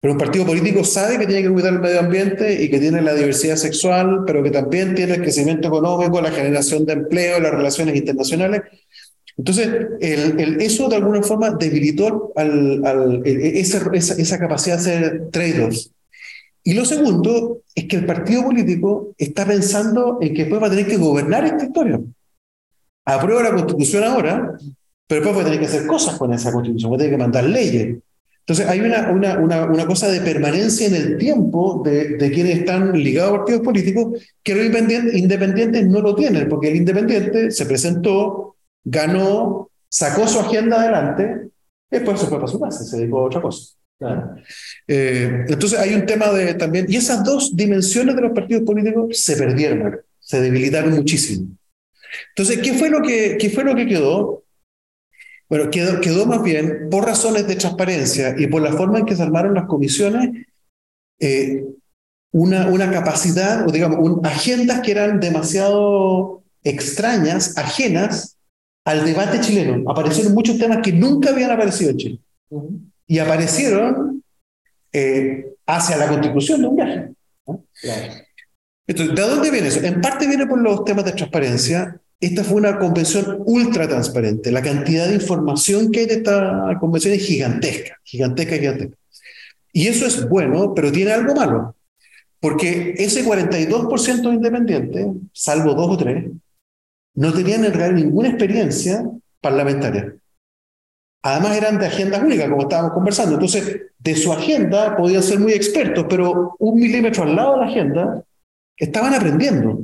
Pero un partido político sabe que tiene que cuidar el medio ambiente y que tiene la diversidad sexual, pero que también tiene el crecimiento económico, la generación de empleo, las relaciones internacionales. Entonces, el, el, eso de alguna forma debilitó al, al, esa, esa, esa, capacidad de hacer trade-offs. Y lo segundo es que el partido político está pensando en que después va a tener que gobernar esta historia. Aprueba la constitución ahora, pero después va a tener que hacer cosas con esa constitución, va a tener que mandar leyes. Entonces hay una, una, una, una cosa de permanencia en el tiempo de, de, quienes están ligados a partidos políticos que los independientes no lo tienen, porque el independiente se presentó, ganó, sacó su agenda adelante, y después se fue para su casa, se dedicó a otra cosa. Eh, entonces hay un tema de también, y esas dos dimensiones de los partidos políticos se perdieron, se debilitaron muchísimo. Entonces, ¿qué fue lo que, qué fue lo que quedó? Bueno, quedó, quedó más bien por razones de transparencia y por la forma en que se armaron las comisiones, eh, una, una capacidad, o digamos, un, agendas que eran demasiado extrañas, ajenas al debate chileno. Aparecieron muchos temas que nunca habían aparecido en Chile y aparecieron eh, hacia la constitución de un viaje. Entonces, ¿de dónde viene eso? En parte viene por los temas de transparencia. Esta fue una convención ultra transparente. La cantidad de información que hay de esta convención es gigantesca, gigantesca, gigantesca. Y eso es bueno, pero tiene algo malo. Porque ese 42% de independientes, salvo dos o tres, no tenían en realidad ninguna experiencia parlamentaria. Además eran de agenda única, como estábamos conversando. Entonces, de su agenda podían ser muy expertos, pero un milímetro al lado de la agenda estaban aprendiendo.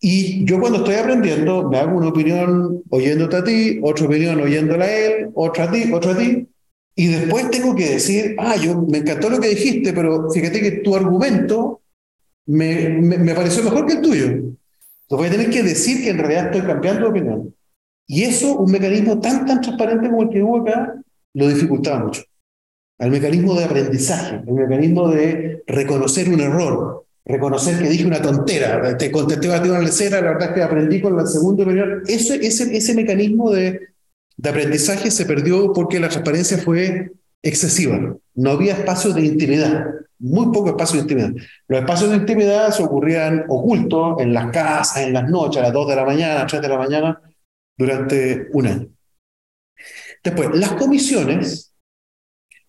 Y yo cuando estoy aprendiendo, me hago una opinión oyéndote a ti, otra opinión oyéndola a él, otra a ti, otra a ti, y después tengo que decir, ah, yo me encantó lo que dijiste, pero fíjate que tu argumento me, me, me pareció mejor que el tuyo. Entonces voy a tener que decir que en realidad estoy cambiando de opinión. Y eso, un mecanismo tan, tan transparente como el que hubo acá, lo dificultaba mucho. El mecanismo de aprendizaje, el mecanismo de reconocer un error, reconocer que dije una tontera, te contesté a una lecera, la verdad es que aprendí con la segunda opinión. Ese, ese, ese mecanismo de, de aprendizaje se perdió porque la transparencia fue excesiva. No había espacios de intimidad, muy poco espacio de intimidad. Los espacios de intimidad se ocurrían ocultos en las casas, en las noches, a las 2 de la mañana, a las 3 de la mañana, durante un año. Después, las comisiones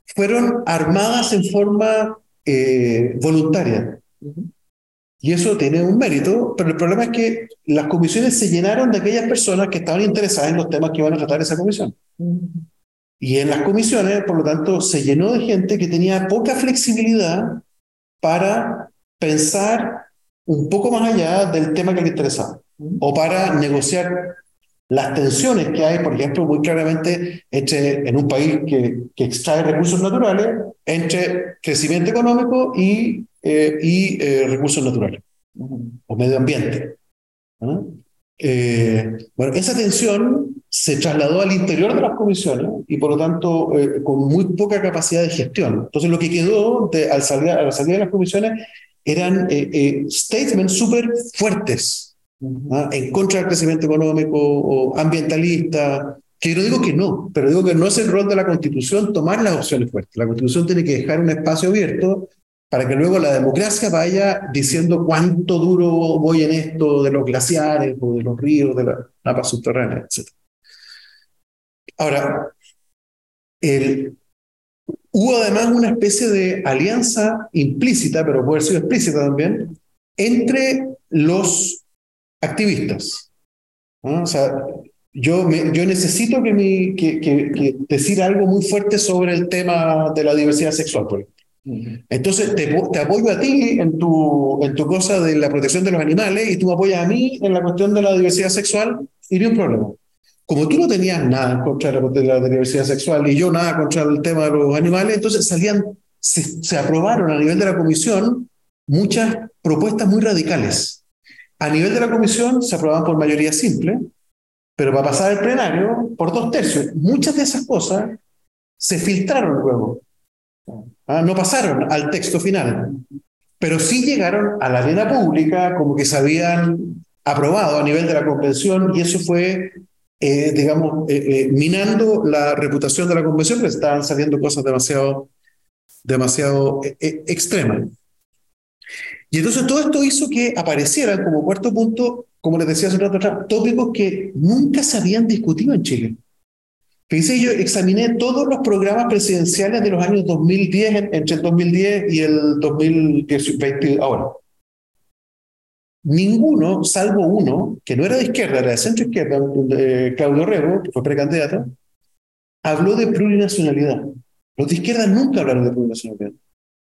fueron armadas en forma eh, voluntaria. Y eso tiene un mérito, pero el problema es que las comisiones se llenaron de aquellas personas que estaban interesadas en los temas que iban a tratar esa comisión. Y en las comisiones, por lo tanto, se llenó de gente que tenía poca flexibilidad para pensar un poco más allá del tema que le interesaba, o para negociar las tensiones que hay, por ejemplo, muy claramente entre, en un país que, que extrae recursos naturales, entre crecimiento económico y, eh, y eh, recursos naturales o medio ambiente. Eh, bueno, esa tensión se trasladó al interior de las comisiones y por lo tanto con muy poca capacidad de gestión. Entonces lo que quedó de, al, salir, al salir de las comisiones eran statements súper fuertes ¿ah? en contra del crecimiento económico o ambientalista, que yo no digo que no, pero digo que no es el rol de la Constitución tomar las opciones fuertes. La Constitución tiene que dejar un espacio abierto para que luego la democracia vaya diciendo cuánto duro voy en esto de los glaciares o de los ríos, de la napa subterránea, etc. Ahora, el, hubo además una especie de alianza implícita, pero puede ser explícita también, entre los activistas. O sea, yo, yo necesito que, mi, que, que, decir algo muy fuerte sobre el tema de la diversidad sexual, por Entonces, te, te, apoyo a ti en tu, en tu cosa de la protección de los animales y tú me apoyas a mí en la cuestión de la diversidad sexual y no hay un problema. Como tú no tenías nada contra de la, diversidad sexual y yo nada contra el tema de los animales, entonces salían, se, se aprobaron a nivel de la comisión muchas propuestas muy radicales. A nivel de la comisión se aprobaban por mayoría simple, pero para pasar el plenario por dos tercios. Muchas de esas cosas se filtraron luego. ¿ah? No pasaron al texto final, pero sí llegaron a la arena pública como que se habían aprobado a nivel de la convención y eso fue, eh, digamos, eh, eh, minando la reputación de la convención, porque estaban saliendo cosas demasiado, demasiado extremas. Y entonces todo esto hizo que aparecieran como cuarto punto, como les decía hace un rato atrás, tópicos que nunca se habían discutido en Chile. Fíjense, yo examiné todos los programas presidenciales de los años 2010, entre el 2010 y el 2020 ahora. Ninguno, salvo uno, que no era de izquierda, era de centro izquierda, Claudio Rego, que fue precandidato, habló de plurinacionalidad. Los de izquierda nunca hablaron de plurinacionalidad.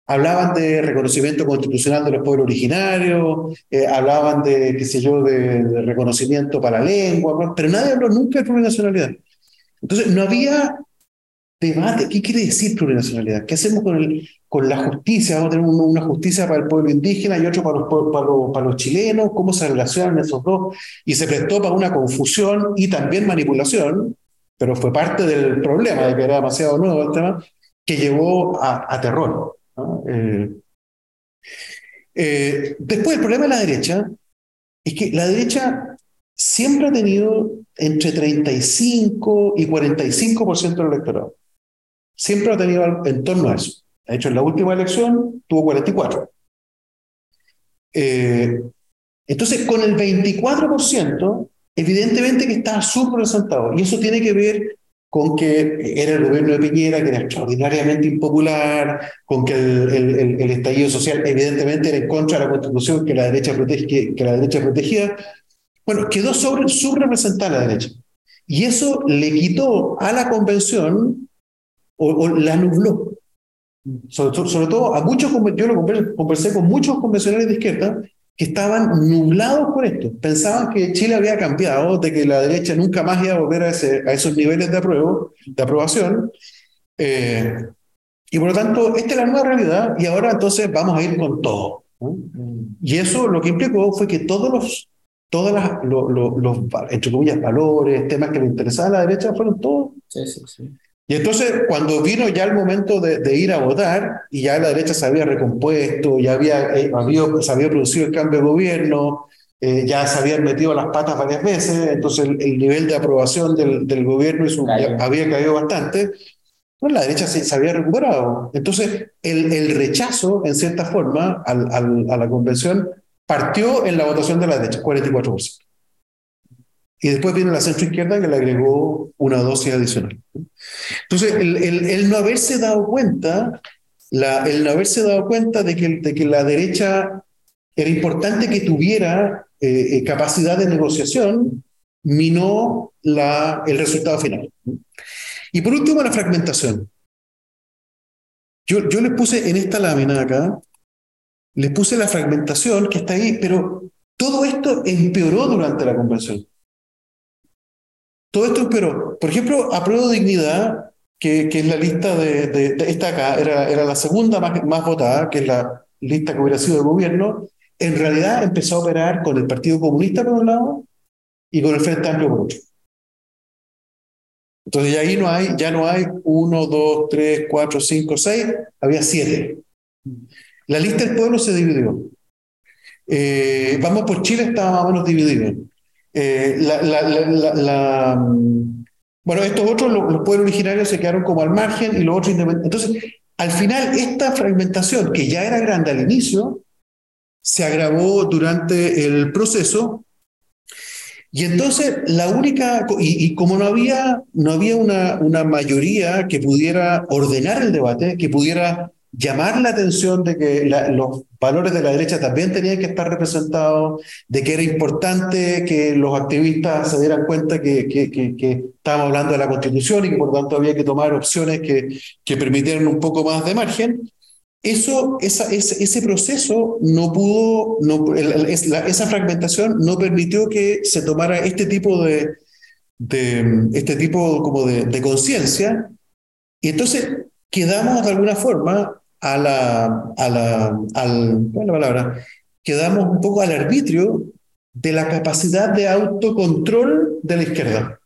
Hablaban de reconocimiento constitucional de los pueblos originarios, eh, hablaban de, qué sé yo, de, reconocimiento para la lengua, pero nadie habló nunca de plurinacionalidad. Entonces, no había debate. ¿Qué quiere decir plurinacionalidad? ¿Qué hacemos con, la justicia? Vamos a tener una justicia para el pueblo indígena y otro para los, chilenos. ¿Cómo se relacionan esos dos? Y se prestó para una confusión y también manipulación, pero fue parte del problema de que era demasiado nuevo el tema, que llevó a, a terror. Eh, eh, después, el problema de la derecha es que la derecha siempre ha tenido entre 35 y 45% del electorado. Siempre ha tenido en torno a eso. De hecho, en la última elección tuvo 44. Eh, entonces, con el 24%, evidentemente que está subrepresentado. Y eso tiene que ver con que era el gobierno de Piñera, que era extraordinariamente impopular, con que el, el, estallido social evidentemente era en contra de la constitución que la derecha, protege, que, la derecha protegía. Bueno, quedó sobre, subrepresentada la derecha. Y eso le quitó a la convención o, la nubló. Sobre, sobre, todo a muchos, yo lo conversé con muchos convencionales de izquierda que estaban nublados por esto. Pensaban que Chile había cambiado, de que la derecha nunca más iba a volver a, ese, a esos niveles de, apruebo, de aprobación. Eh, y por lo tanto, esta es la nueva realidad y ahora entonces vamos a ir con todo. Y eso lo que implicó fue que todos los, todas las, los, entre comillas, valores, temas que le interesaban a la derecha fueron todos sí, sí, sí. Y entonces, cuando vino ya el momento de, ir a votar, y ya la derecha se había recompuesto, ya había, eh, se había producido el cambio de gobierno, eh, ya se habían metido las patas varias veces, entonces el, nivel de aprobación del, del gobierno había caído bastante, pues la derecha se, había recuperado. Entonces, el, el rechazo, en cierta forma, al, al, a la convención partió en la votación de la derecha, 44%. Y después viene la centro izquierda que le agregó una dosis adicional. Entonces, el, el, no haberse dado cuenta, la, el no haberse dado cuenta de que, de que la derecha era importante que tuviera eh, eh, capacidad de negociación, minó la, el resultado final. Y por último, la fragmentación. Yo, yo les puse en esta lámina acá, les puse la fragmentación que está ahí, pero todo esto empeoró durante la convención. Todo esto pero, por ejemplo, apruebo dignidad, que, que es la lista de, de, esta acá, era, era la segunda más, más votada, que es la lista que hubiera sido de gobierno, en realidad empezó a operar con el Partido Comunista por un lado y con el Frente Amplio por otro. Entonces ya ahí no hay, ya no hay uno, dos, tres, cuatro, cinco, seis, había siete. La lista del pueblo se dividió. Eh, vamos por Chile estaba más o menos dividido. Eh, la, la, mm, bueno, estos otros, los, pueblos originarios se quedaron como al margen y los otros independientes. Entonces, al final, esta fragmentación, que ya era grande al inicio, se agravó durante el proceso Y entonces la única, y, como no había, no había una, una mayoría que pudiera ordenar el debate, que pudiera llamar la atención de que los valores de la derecha también tenían que estar representados, de que era importante que los activistas se dieran cuenta que, que, que, estábamos hablando de la constitución y que por tanto había que tomar opciones que, que permitieran un poco más de margen. Eso, esa, ese, ese proceso no pudo, no, esa fragmentación no permitió que se tomara este tipo de, de este tipo como de, de conciencia. Y entonces quedamos de alguna forma a la, a la, al, la palabra? Quedamos un poco al arbitrio de la capacidad de autocontrol de la izquierda.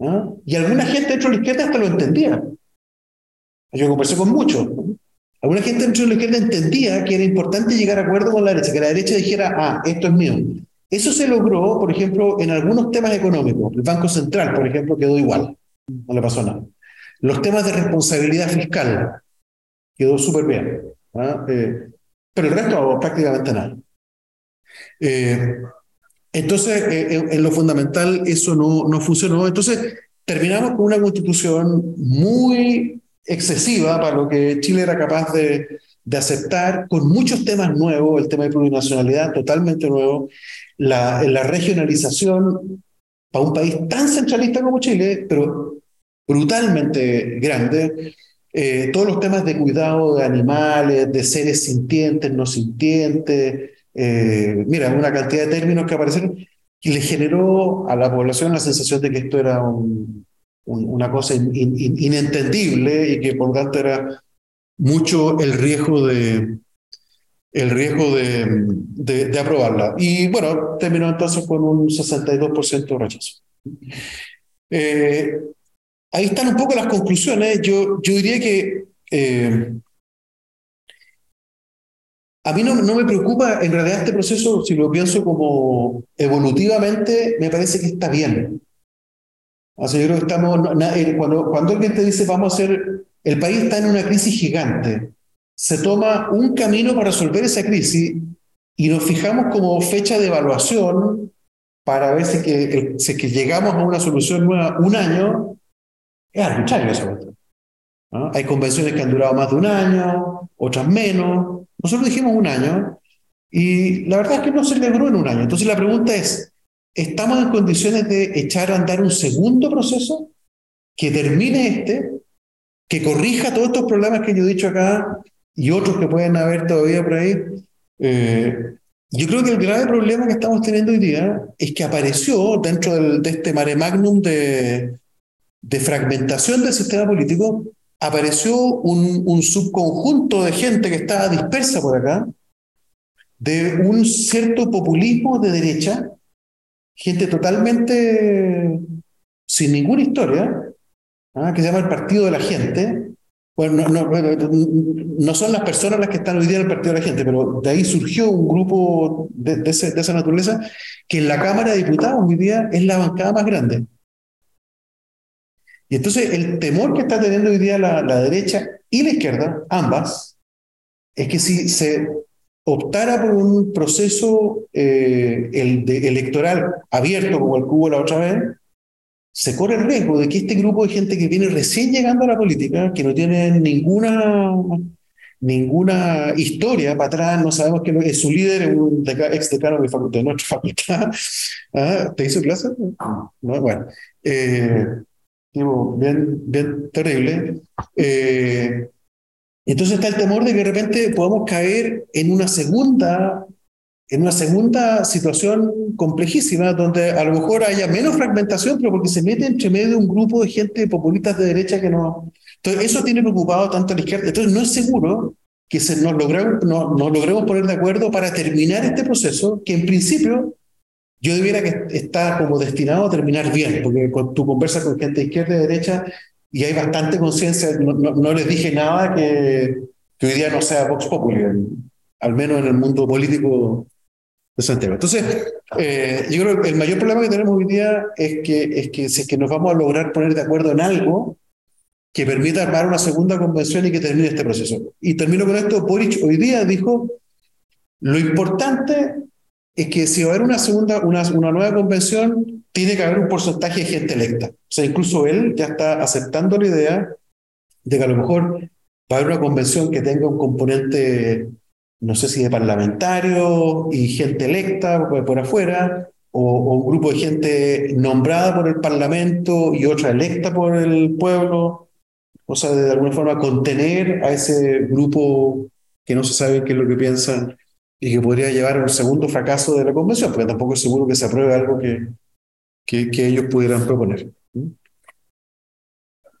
¿Ah? Y alguna gente dentro de la izquierda hasta lo entendía. Yo conversé con muchos. Alguna gente dentro de la izquierda entendía que era importante llegar a acuerdo con la derecha, que la derecha dijera, ah, esto es mío. Eso se logró, por ejemplo, en algunos temas económicos. El Banco Central, por ejemplo, quedó igual. No le pasó nada. Los temas de responsabilidad fiscal, quedó súper bien. ¿ah? Eh, pero el resto prácticamente nada. Eh, entonces, eh, en lo fundamental eso no, no funcionó. Entonces, terminamos con una constitución muy excesiva para lo que Chile era capaz de, de aceptar, con muchos temas nuevos, el tema de plurinacionalidad totalmente nuevo, la, la regionalización para un país tan centralista como Chile, pero brutalmente grande, eh, todos los temas de cuidado de animales, de seres sintientes, no sintientes, eh, mira, una cantidad de términos que aparecieron, y le generó a la población la sensación de que esto era una cosa inentendible y que por tanto era mucho el riesgo de, el riesgo de, de, aprobarla. Y bueno, terminó entonces con un 62% de rechazo. Eh, ahí están un poco las conclusiones. Yo, yo diría que eh, a mí no, no, me preocupa en realidad este proceso, si lo pienso como evolutivamente, me parece que está bien. O sea, yo creo que estamos, eh, cuando, cuando alguien te dice vamos a hacer, el país está en una crisis gigante, se toma un camino para resolver esa crisis y nos fijamos como fecha de evaluación para ver si que, si que llegamos a una solución nueva un año, es arbitrario eso. Hay convenciones que han durado más de un año, otras menos. Nosotros dijimos un año y la verdad es que no se logró en un año. Entonces la pregunta es, ¿estamos en condiciones de echar a andar un segundo proceso que termine este, que corrija todos estos problemas que yo he dicho acá y otros que pueden haber todavía por ahí? Eh, yo creo que el grave problema que estamos teniendo hoy día es que apareció dentro de este mare magnum de, de fragmentación del sistema político, apareció un, un, subconjunto de gente que estaba dispersa por acá, de un cierto populismo de derecha, gente totalmente sin ninguna historia, ¿ah? que se llama el Partido de la Gente. Bueno, no, son las personas las que están hoy día en el Partido de la Gente, pero de ahí surgió un grupo de, de esa naturaleza que en la Cámara de Diputados hoy día es la bancada más grande. Y entonces el temor que está teniendo hoy día la, la derecha y la izquierda, ambas, es que si se optara por un proceso eh, el de, electoral abierto como el hubo la otra vez, se corre el riesgo de que este grupo de gente que viene recién llegando a la política, que no tiene ninguna, ninguna historia para atrás, no sabemos que es su líder, un ex decano de, facultad, de nuestra [LAUGHS] facultad. ¿Ah? ¿Te hizo clase? No, bueno. Eh, bien, bien terrible. Eh, entonces está el temor de que de repente podamos caer en una segunda, en una segunda situación complejísima, donde a lo mejor haya menos fragmentación, pero porque se mete entre medio un grupo de gente populistas de derecha que no. Entonces, eso tiene preocupado tanto a la izquierda. Entonces, no es seguro que se nos, logremos, no, nos logremos poner de acuerdo para terminar este proceso, que en principio yo debiera que está como destinado a terminar bien, porque tú conversas con gente de izquierda y derecha y hay bastante conciencia, no, no, les dije nada que, que, hoy día no sea Vox Populi, al menos en el mundo político de Santiago. Entonces, eh, yo creo que el mayor problema que tenemos hoy día es que, es que si es que nos vamos a lograr poner de acuerdo en algo que permita armar una segunda convención y que termine este proceso. Y termino con esto, Boric hoy día dijo, lo importante es que si va a haber una segunda, una, una nueva convención, tiene que haber un porcentaje de gente electa. O sea, incluso él ya está aceptando la idea de que a lo mejor va a haber una convención que tenga un componente, no sé si de parlamentarios y gente electa por afuera, o, o, un grupo de gente nombrada por el parlamento y otra electa por el pueblo. O sea, de alguna forma contener a ese grupo que no se sabe qué es lo que piensan y que podría llevar a un segundo fracaso de la convención, porque tampoco es seguro que se apruebe algo que, que, que ellos pudieran proponer.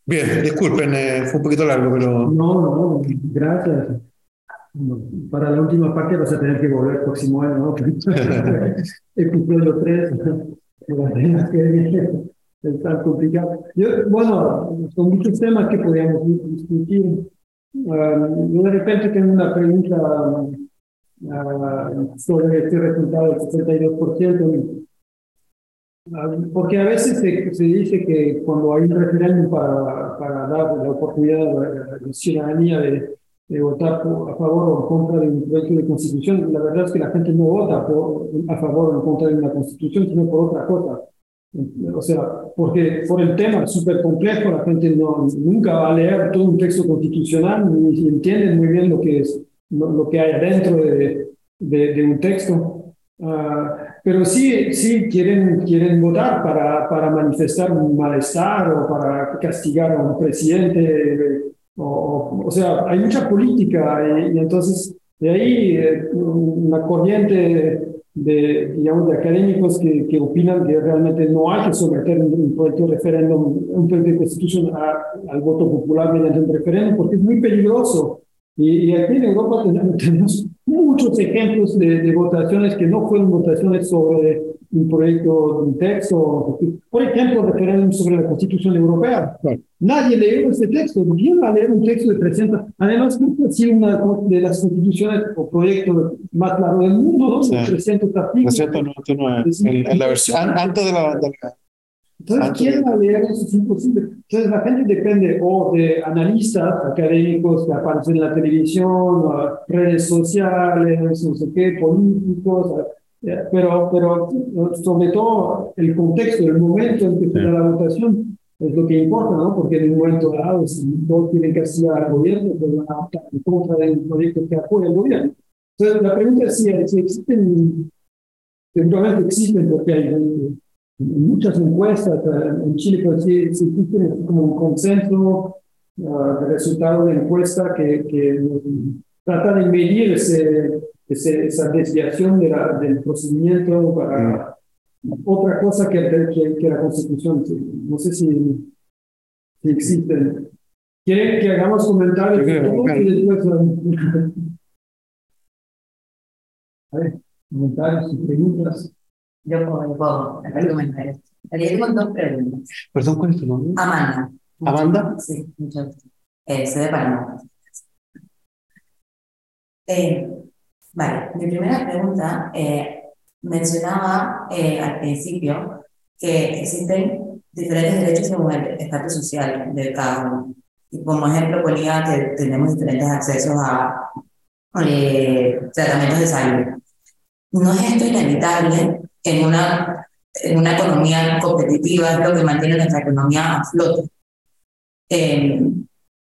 Bien, disculpen, eh, fue un poquito largo, pero... No, no, gracias. Para la última parte vas a tener que volver el próximo año, ¿no? [LAUGHS] [LAUGHS] Episodio 3. [LAUGHS] es tan complicado. Yo, bueno, son muchos temas que podríamos discutir. Yo de repente tengo una pregunta uh, sobre este resultado del 62%. Uh, porque a veces se, se, dice que cuando hay un referéndum para, para dar la oportunidad a la ciudadanía de, de votar a favor o en contra de un proyecto de constitución, la verdad es que la gente no vota por, a favor o en contra de una constitución, sino por otra cosa. O sea, porque por el tema súper complejo, la gente no, nunca va a leer todo un texto constitucional ni entiende muy bien lo que, es, lo, lo que hay adentro de, de, de un texto. Uh, pero sí, sí quieren, quieren votar para, para manifestar un malestar o para castigar a un presidente. O, o, o sea, hay mucha política y, y entonces de ahí eh, una corriente de, digamos, de académicos que, que opinan que realmente no hay que someter un, proyecto de referéndum, un proyecto de constitución a, al voto popular mediante un referéndum, porque es muy peligroso. Y, y aquí en Europa tenemos, tenemos muchos ejemplos de, de, votaciones que no fueron votaciones sobre un proyecto de un texto. Por ejemplo, referéndum sobre la Constitución Europea. Claro. Nadie leyó este texto. ¿Quién va a leer un texto de 300? Además, ha sido una de las constituciones o proyectos más largos del mundo, ¿no? Sí. 300 artículos. 399. En, en, la versión antes de la, de la... Entonces, ¿quién va a leer eso? Es imposible. Entonces, la gente depende o de analistas académicos que aparecen en la televisión, redes sociales, no sé qué, políticos, pero, pero sobre todo el contexto, el momento en que se da la votación es lo que importa, ¿no? Porque en un momento dado, si no tienen que castigar al gobierno, pues van a votar en contra del proyecto que apoya el gobierno. Entonces, la pregunta es si, si existen, eventualmente existen, porque hay muchas encuestas en Chile, pero sí, sí existen como un consenso uh, de resultado de encuesta que, que trata de medir ese, ese, esa desviación de la, del procedimiento para otra cosa que, que, que, la Constitución. No sé si, si existen. ¿Quieren que hagamos comentarios? [LAUGHS] A ver, comentarios y preguntas. Yo puedo, puedo hacer comentarios. Tengo dos preguntas. Perdón, ¿cuál es tu nombre? Amanda. ¿Amanda? Sí, mucho gusto. Eh, soy de Panamá. Eh, vale, mi primera pregunta, eh, mencionaba eh, al principio que existen diferentes derechos según el estatus social de cada uno. Y como ejemplo ponía que tenemos diferentes accesos a eh, tratamientos de salud. No es esto inevitable en una, en una economía competitiva, es lo que mantiene nuestra economía a flote. Eh,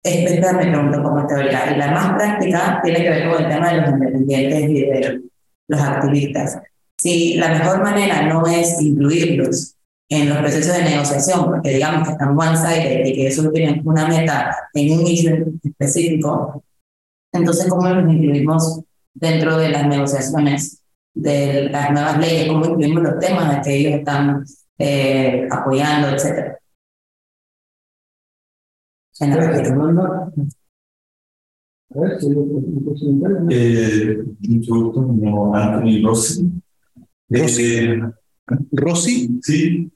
esta me pregunto como teoría. Y la más práctica tiene que ver con el tema de los independientes y de los activistas. Si la mejor manera no es incluirlos en los procesos de negociación, porque digamos que están one-sided y que eso tiene una meta en un issue específico, entonces, ¿cómo los incluimos dentro de las negociaciones de las nuevas leyes? ¿Cómo incluimos los temas que ellos están eh, apoyando, etcétera? En la eh, mucho gusto, como Anthony Rossi. Rossi. ¿Rossi? Sí.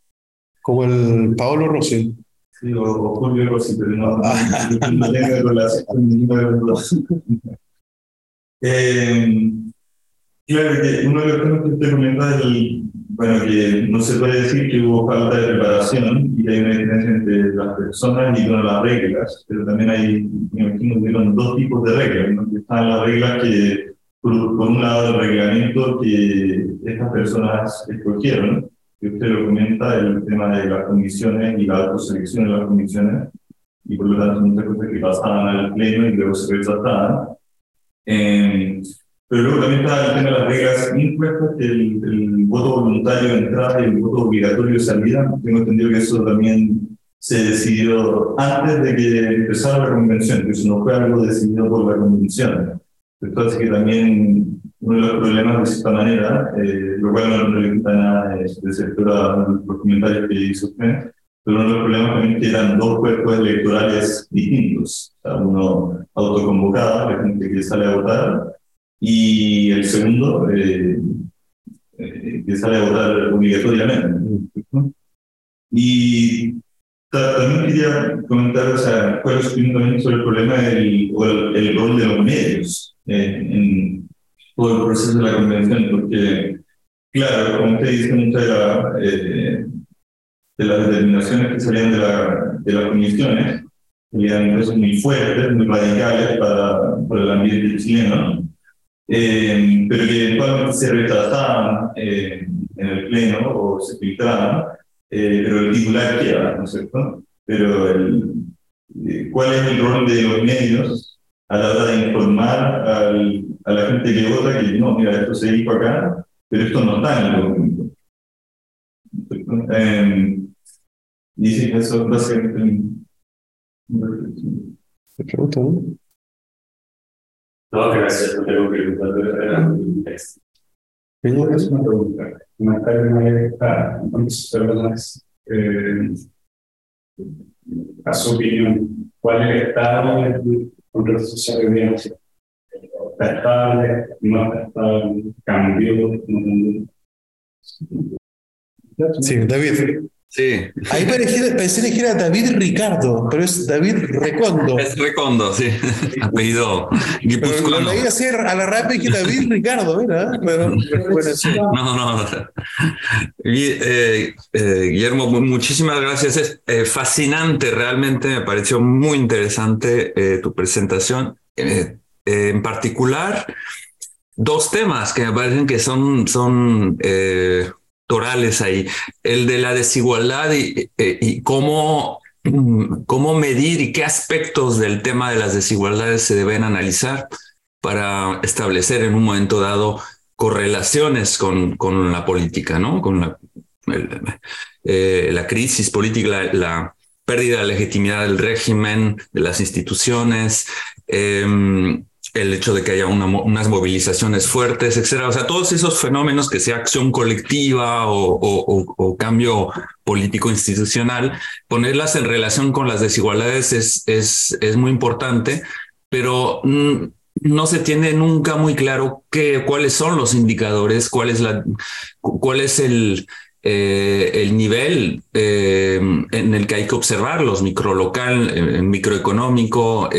Como el Paolo Rossi. Sí, o, o Julio Rossi, pero no, no tengo relación. eh, claro que uno de los temas que usted comenta es el, bueno, que no se puede decir que hubo falta de preparación y hay una diferencia entre las personas y con las reglas, pero también hay, me imagino que dos tipos de reglas, ¿no? que están las reglas que por, un lado, el reglamento que estas personas escogieron, que usted lo comenta, el tema de las comisiones y la autoselección de las comisiones, y por lo tanto muchas cosas que pasaban al pleno y luego se rechazaban. Eh, pero luego también está el tema de las reglas impuestas, el, el voto voluntario de entrada y el voto obligatorio de salida. Tengo entendido que eso también se decidió antes de que empezara la convención, que eso no fue algo decidido por la convención. Entonces, que también uno de los problemas de esta manera, eh, lo cual no, quita nada de, de sector los comentarios que hizo usted, pero uno de los problemas también que eran dos cuerpos electorales distintos. O sea, uno autoconvocado, la gente que sale a votar, y el segundo, eh, eh, que sale a votar obligatoriamente. Y también quería comentar, o sea, su opinión sobre el problema del, o el, rol de los medios eh, en todo el proceso de la convención, porque, claro, como usted dice, muchas de, la, de las determinaciones que salían de, la, de las comisiones eran muy fuertes, muy radicales para, para el ambiente chileno eh, pero que eventualmente se rechazaban eh, en el pleno o se filtraban, eh, pero el titular queda, ¿no es cierto? Pero el, ¿cuál es el rol de los medios a la hora de informar al, a la gente que vota que no, mira, esto se dijo acá, pero esto no está en el documento? Eh, dice que eso básicamente... ¿Te pregunto? No, gracias, no tengo que preguntar texto. Es una pregunta. Una muchas personas, eh, a su opinión, ¿cuál es el estado de control social de violencia? ¿Está estable? ¿No está estable? ¿Cambió? Sí, David. Sí. Ahí pensé que era David Ricardo, pero es David Recondo. Es Recondo, sí. Apellido guipuzcoano. Lo leí hacer a la rápida que David Ricardo, sí. [LAUGHS] No, no. Eh, eh, Guillermo, muchísimas gracias. Es eh, fascinante, realmente me pareció muy interesante tu presentación. en particular, dos temas que me parecen que son, son ahí, el de la desigualdad y, eh, cómo, mm, cómo medir y qué aspectos del tema de las desigualdades se deben analizar para establecer en un momento dado correlaciones con, con la política, ¿no? Con la, eh, la crisis política, la, pérdida de legitimidad del régimen, de las instituciones, eh, el hecho de que haya unas movilizaciones fuertes, etcétera. O sea, todos esos fenómenos que sea acción colectiva o, cambio político institucional, ponerlas en relación con las desigualdades es, es, es muy importante, pero no se tiene nunca muy claro qué, cuáles son los indicadores, cuál es la, cuál es el, eh, el nivel eh, en el que hay que observarlos, microlocal, eh, microeconómico,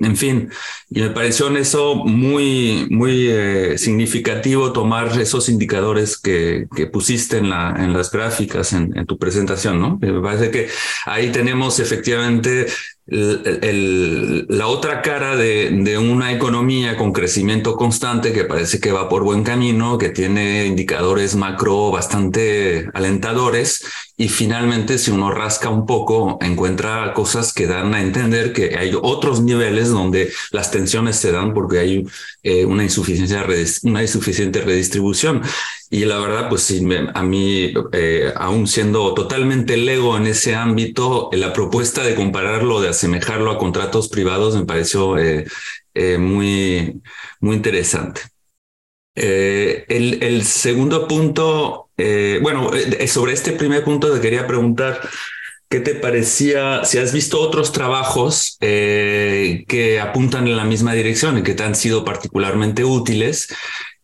en fin. Y me pareció en eso muy, muy significativo tomar esos indicadores que, que pusiste en, la, en las gráficas, en, en tu presentación, ¿no? Me parece que ahí tenemos efectivamente el, la otra cara de, de, una economía con crecimiento constante que parece que va por buen camino, que tiene indicadores macro bastante alentadores y finalmente si uno rasca un poco encuentra cosas que dan a entender que hay otros niveles donde las tensiones se dan porque hay eh, una insuficiencia una insuficiente redistribución y la verdad, pues a mí, eh, aún siendo totalmente lego en ese ámbito, la propuesta de compararlo, de asemejarlo a contratos privados me pareció eh, muy, muy interesante. El, el, segundo punto, bueno, sobre este primer punto te quería preguntar, ¿qué te parecía, si has visto otros trabajos que apuntan en la misma dirección y que te han sido particularmente útiles?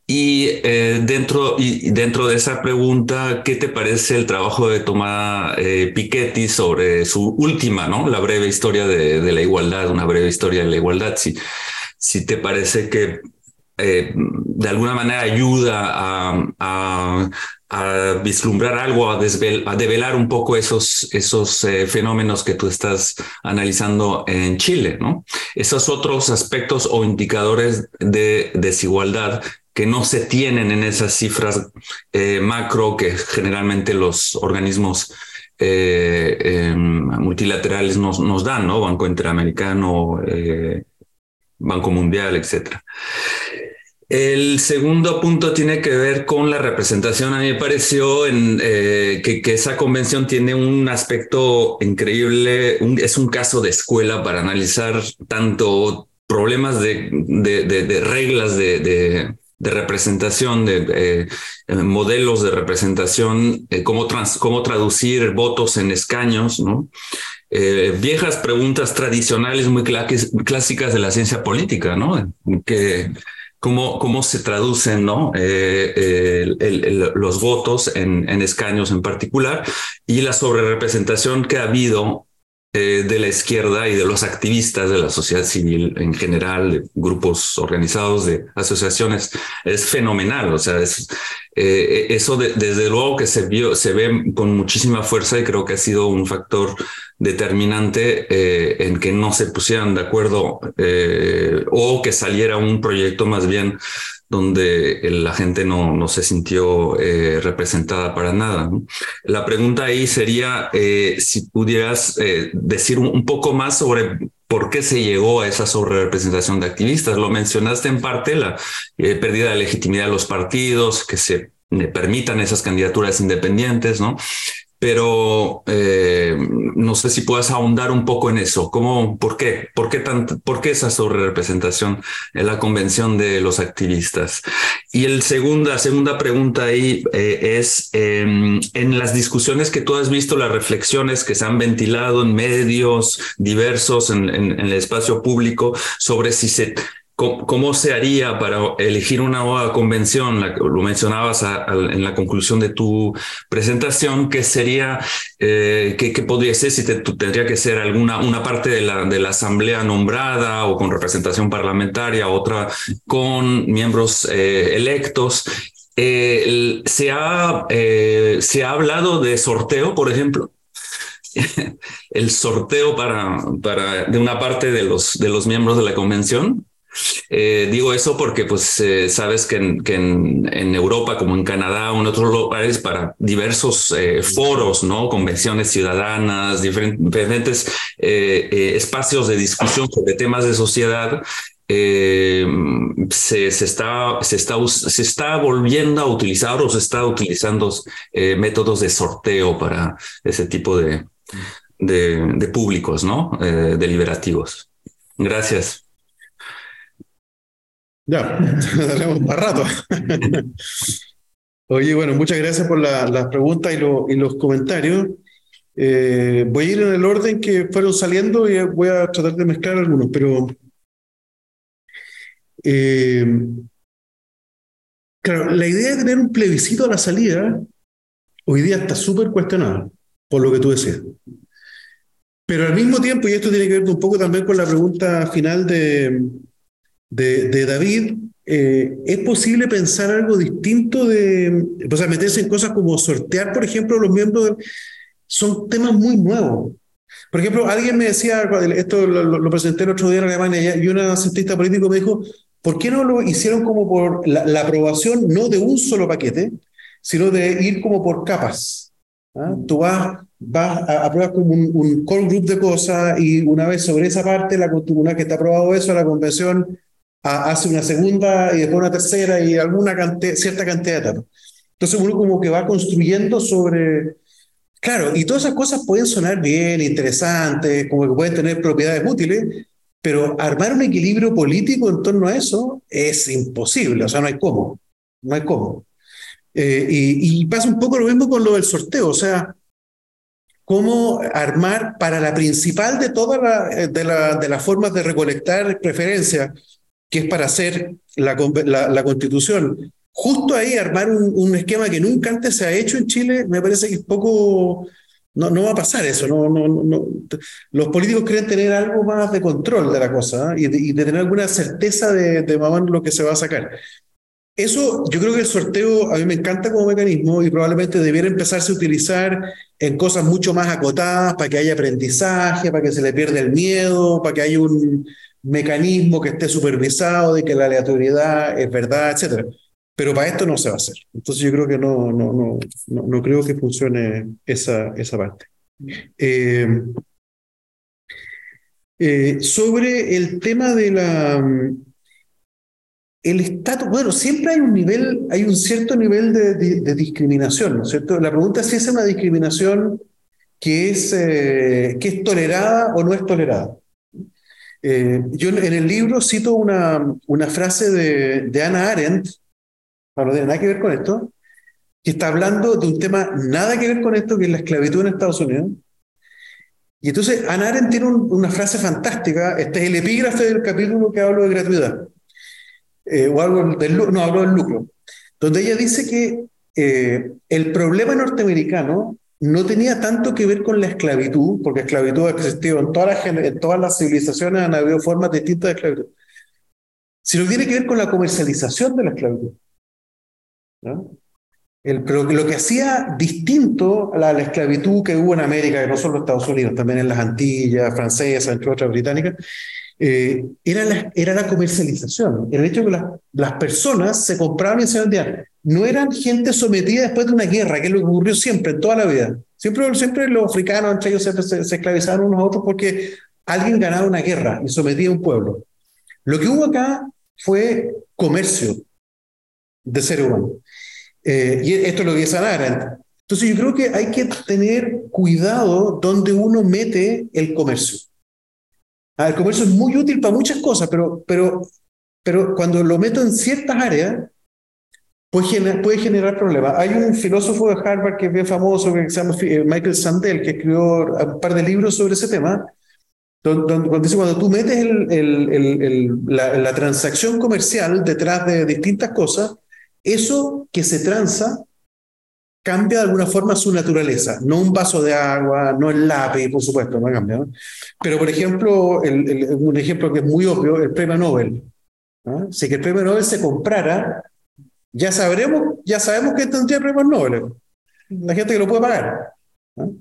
Y eh, dentro, y dentro de esa pregunta, ¿qué te parece el trabajo de Tomás eh, Piketty sobre su última, ¿no? La breve historia de, de, la igualdad, una breve historia de la igualdad. Si, si te parece que eh, de alguna manera ayuda a, vislumbrar algo, a, develar un poco esos, esos eh, fenómenos que tú estás analizando en Chile, ¿no? Esos otros aspectos o indicadores de desigualdad que no se tienen en esas cifras eh, macro que generalmente los organismos em, multilaterales nos, nos, dan, ¿no? Banco Interamericano, Banco Mundial, etcétera. El segundo punto tiene que ver con la representación. A mí me pareció eh, que, esa convención tiene un aspecto increíble, es un caso de escuela para analizar tanto problemas de, reglas de, representación, de eh, modelos de representación, eh, cómo, traducir votos en escaños, ¿no? viejas preguntas tradicionales muy clásicas de la ciencia política, ¿no? Que cómo, cómo se traducen ¿no? Eh, los votos en, en, escaños en particular y la sobrerepresentación que ha habido eh, de la izquierda y de los activistas de la sociedad civil en general, de grupos organizados, de asociaciones, es fenomenal. O sea, eh, eso desde luego que se, vio, se ve con muchísima fuerza y creo que ha sido un factor determinante eh, en que no se pusieran de acuerdo o que saliera un proyecto más bien donde la gente no, no se sintió eh, representada para nada. La pregunta ahí sería eh, si pudieras eh, decir un, poco más sobre por qué se llegó a esa sobrerepresentación de activistas. Lo mencionaste en parte, la pérdida de legitimidad de los partidos, que se permitan esas candidaturas independientes, ¿no? Pero eh, no sé si puedas ahondar un poco en eso. ¿Cómo, por qué? ¿Por qué, tanto, por qué esa sobrerepresentación en la convención de los activistas? Y el segunda, la segunda pregunta ahí eh, es, em, en las discusiones que tú has visto, las reflexiones que se han ventilado en medios diversos, en el espacio público, sobre si se ¿Cómo, se haría para elegir una nueva convención? lo mencionabas en la conclusión de tu presentación, que sería, eh, podría ser si tendría que ser alguna una parte de la, de la asamblea nombrada o con representación parlamentaria, otra con miembros eh, electos. Eh, se, ha, se ha hablado de sorteo, por ejemplo [LAUGHS] el sorteo para, para de una parte de los, de los miembros de la convención. Eh, digo eso porque pues eh, sabes que, en, que en, Europa como en Canadá o en otros lugares para diversos eh, foros, ¿no? Convenciones ciudadanas, diferentes espacios de discusión sobre temas de sociedad, se, se, está, se, está, se está volviendo a utilizar o se está utilizando métodos de sorteo para ese tipo de, de, de públicos, ¿no? deliberativos. Gracias. Ya, [LAUGHS] tenemos más rato. Oye, bueno, muchas gracias por las preguntas y, y, los comentarios. Eh, voy a ir en el orden que fueron saliendo y voy a tratar de mezclar algunos, pero eh, claro, la idea de tener un plebiscito a la salida hoy día está súper cuestionada, por lo que tú decías. Pero al mismo tiempo, y esto tiene que ver un poco también con la pregunta final de, de, David, eh, ¿es posible pensar algo distinto de, o sea, meterse en cosas como sortear, por ejemplo, los miembros? son temas muy nuevos. Por ejemplo, alguien me decía, esto lo, presenté el otro día en Alemania, y un asistente político me dijo, ¿por qué no lo hicieron como por la, aprobación no de un solo paquete, sino de ir como por capas? ¿Ah? Tú vas, vas a aprobar como un, un core group de cosas y una vez sobre esa parte, la, una que está aprobado eso, la convención hace una segunda y después una tercera y alguna cierta cantidad de etapas. Entonces uno como que va construyendo sobre... Claro, y todas esas cosas pueden sonar bien, interesantes, como que pueden tener propiedades útiles, pero armar un equilibrio político en torno a eso es imposible, o sea, no hay cómo, no hay cómo. Eh, y, pasa un poco lo mismo con lo del sorteo, o sea, cómo armar para la principal de todas la, de, la, las formas de recolectar preferencias, que es para hacer la, la, constitución. Justo ahí armar un, un, esquema que nunca antes se ha hecho en Chile, me parece que es poco, No, no va a pasar eso. No, no, no, Los políticos creen tener algo más de control de la cosa ¿eh? y, de, tener alguna certeza de, de lo que se va a sacar. Eso, yo creo que el sorteo a mí me encanta como mecanismo y probablemente debiera empezarse a utilizar en cosas mucho más acotadas para que haya aprendizaje, para que se le pierda el miedo, para que haya un mecanismo que esté supervisado de que la aleatoriedad es verdad, etcétera. Pero para esto no se va a hacer. Entonces yo creo que no, no, no, no, no creo que funcione esa, esa parte. Eh, eh, sobre el tema de la... El estatus, bueno, siempre hay un nivel, hay un cierto nivel de discriminación, ¿no es cierto? La pregunta es si es una discriminación que es, eh, que es tolerada o no es tolerada. Eh, yo en el libro cito una, una frase de, de Anna Arendt, no tiene nada que ver con esto, que está hablando de un tema nada que ver con esto, que es la esclavitud en Estados Unidos. Y entonces Ana Arendt tiene un, una frase fantástica, este es el epígrafe del capítulo que hablo de gratuidad, eh, o algo del, no, hablo del lucro, donde ella dice que eh, el problema norteamericano no tenía tanto que ver con la esclavitud, porque esclavitud ha existido en todas las, en todas las civilizaciones, han habido formas distintas de esclavitud, sino que tiene que ver con la comercialización de la esclavitud. El, lo que hacía distinto a la, la, esclavitud que hubo en América, que no solo en Estados Unidos, también en las Antillas, francesas, entre otras británicas, eh, era, la, era la comercialización. El hecho de que la, las personas se compraban y se vendían. No eran gente sometida después de una guerra, que es lo que ocurrió siempre, en toda la vida. Siempre, siempre los africanos entre ellos se, se, se esclavizaban unos a otros porque alguien ganaba una guerra y sometía a un pueblo. Lo que hubo acá fue comercio de ser humano. Eh, y esto es lo que Arendt. Entonces yo creo que hay que tener cuidado donde uno mete el comercio. Ah, el comercio es muy útil para muchas cosas, pero, pero, pero cuando lo meto en ciertas áreas, puede generar, puede generar problemas. Hay un filósofo de Harvard que es bien famoso, que se llama eh, Michael Sandel, que escribió un par de libros sobre ese tema, donde, donde dice cuando tú metes el, el, el, la, la transacción comercial detrás de distintas cosas, eso que se transa cambia de alguna forma su naturaleza. No un vaso de agua, no el lápiz, por supuesto, no cambia. ¿no? Pero, por ejemplo, el, el, un ejemplo que es muy obvio, el premio Nobel. ¿no? Si el premio Nobel se comprara, ya sabremos, ya sabemos que tendría premio Nobel. La gente que lo puede pagar. ¿no?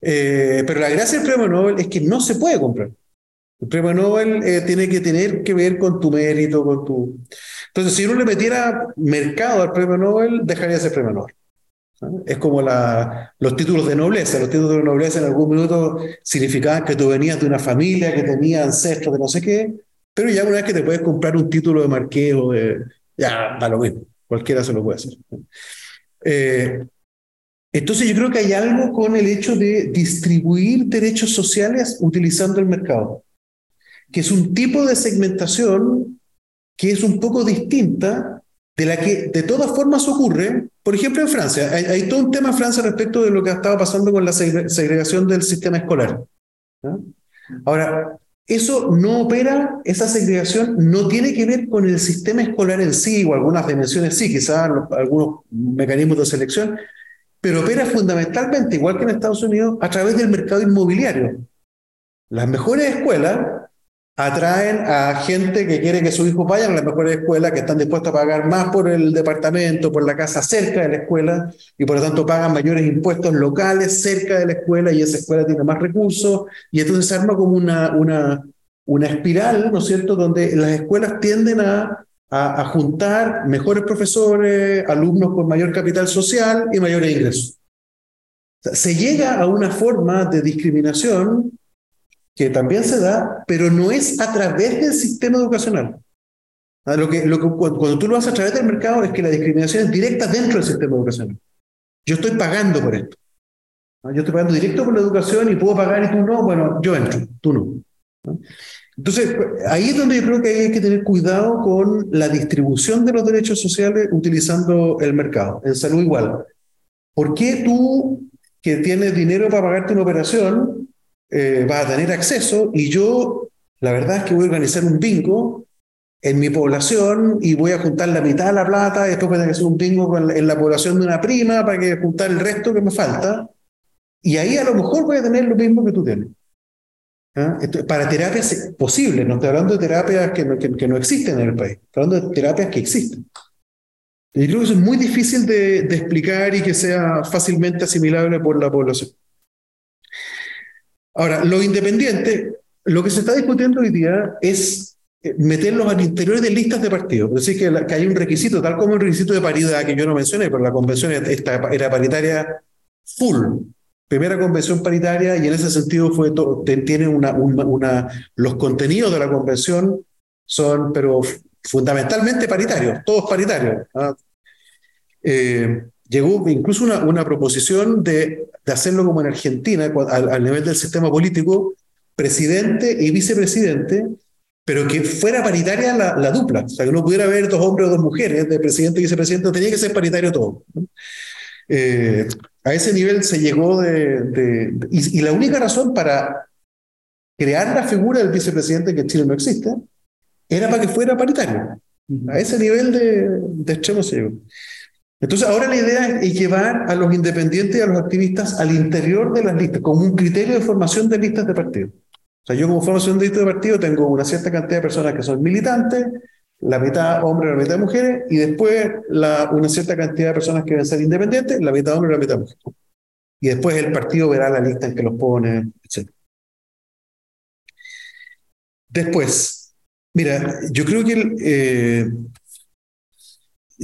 Eh, pero la gracia del premio Nobel es que no se puede comprar. El premio Nobel eh, tiene que tener que ver con tu mérito, con tu... Entonces, si uno le metiera mercado al premio Nobel, dejaría de ser premio Nobel. Es como la, los títulos de nobleza. Los títulos de nobleza en algún minuto significaban que tú venías de una familia que tenía ancestros de no sé qué, pero ya una vez que te puedes comprar un título de marqués o de... Ya, da lo mismo. Cualquiera se lo puede hacer. Eh, entonces yo creo que hay algo con el hecho de distribuir derechos sociales utilizando el mercado, que es un tipo de segmentación que es un poco distinta de la que de todas formas ocurre, por ejemplo, en Francia. Hay, todo un tema en Francia respecto de lo que estaba pasando con la segregación del sistema escolar. Ahora, eso no opera, esa segregación no tiene que ver con el sistema escolar en sí, o algunas dimensiones sí, quizás algunos mecanismos de selección, pero opera fundamentalmente, igual que en Estados Unidos, a través del mercado inmobiliario. Las mejores escuelas atraen a gente que quiere que sus hijos vayan a las mejores escuelas, que están dispuestos a pagar más por el departamento, por la casa cerca de la escuela, y por lo tanto pagan mayores impuestos locales cerca de la escuela, y esa escuela tiene más recursos, y entonces se arma como una, una, una espiral, ¿no es cierto?, donde las escuelas tienden a, a, a juntar mejores profesores, alumnos con mayor capital social y mayores ingresos. O sea, se llega a una forma de discriminación que también se da, pero no es a través del sistema educacional. Lo que, lo que, cuando tú lo haces a través del mercado es que la discriminación es directa dentro del sistema educacional. Yo estoy pagando por esto. Yo estoy pagando directo por la educación y puedo pagar y tú no, bueno, yo entro, tú no. Entonces, ahí es donde yo creo que hay que tener cuidado con la distribución de los derechos sociales utilizando el mercado. En salud igual. ¿Por qué tú, que tienes dinero para pagarte una operación, eh, va a tener acceso y yo, la verdad es que voy a organizar un bingo en mi población y voy a juntar la mitad de la plata y después voy a hacer un bingo en la población de una prima para que juntar el resto que me falta. Y ahí a lo mejor voy a tener lo mismo que tú tienes. ¿Ah? para terapias posibles, no estoy hablando de terapias que no, que, no existen en el país, estoy hablando de terapias que existen. Y creo que eso es muy difícil de, de explicar y que sea fácilmente asimilable por la población. Ahora, los independientes, lo que se está discutiendo hoy día es eh, meterlos al interior de listas de partidos. Es decir, que, que hay un requisito, tal como el requisito de paridad que yo no mencioné, pero la convención esta, era paritaria full. Primera convención paritaria y en ese sentido fue tiene una, una, los contenidos de la convención son, pero fundamentalmente paritarios, todos paritarios. ¿ah? Eh, llegó incluso una, una proposición de, de, hacerlo como en Argentina, al, al, nivel del sistema político, presidente y vicepresidente, pero que fuera paritaria la, la, dupla, o sea, que no pudiera haber dos hombres o dos mujeres de presidente y vicepresidente, tenía que ser paritario todo. Eh, a ese nivel se llegó de... de y, y, la única razón para crear la figura del vicepresidente, que en Chile no existe, era para que fuera paritario. A ese nivel de, de extremo se llegó. Entonces, ahora la idea es llevar a los independientes y a los activistas al interior de las listas, como un criterio de formación de listas de partido. O sea, yo como formación de listas de partido tengo una cierta cantidad de personas que son militantes, la mitad hombres, la mitad mujeres, y después una cierta cantidad de personas que deben ser independientes, la mitad hombres, la mitad mujeres. Y después el partido verá la lista en que los pone, etc. Después, mira, yo creo que eh,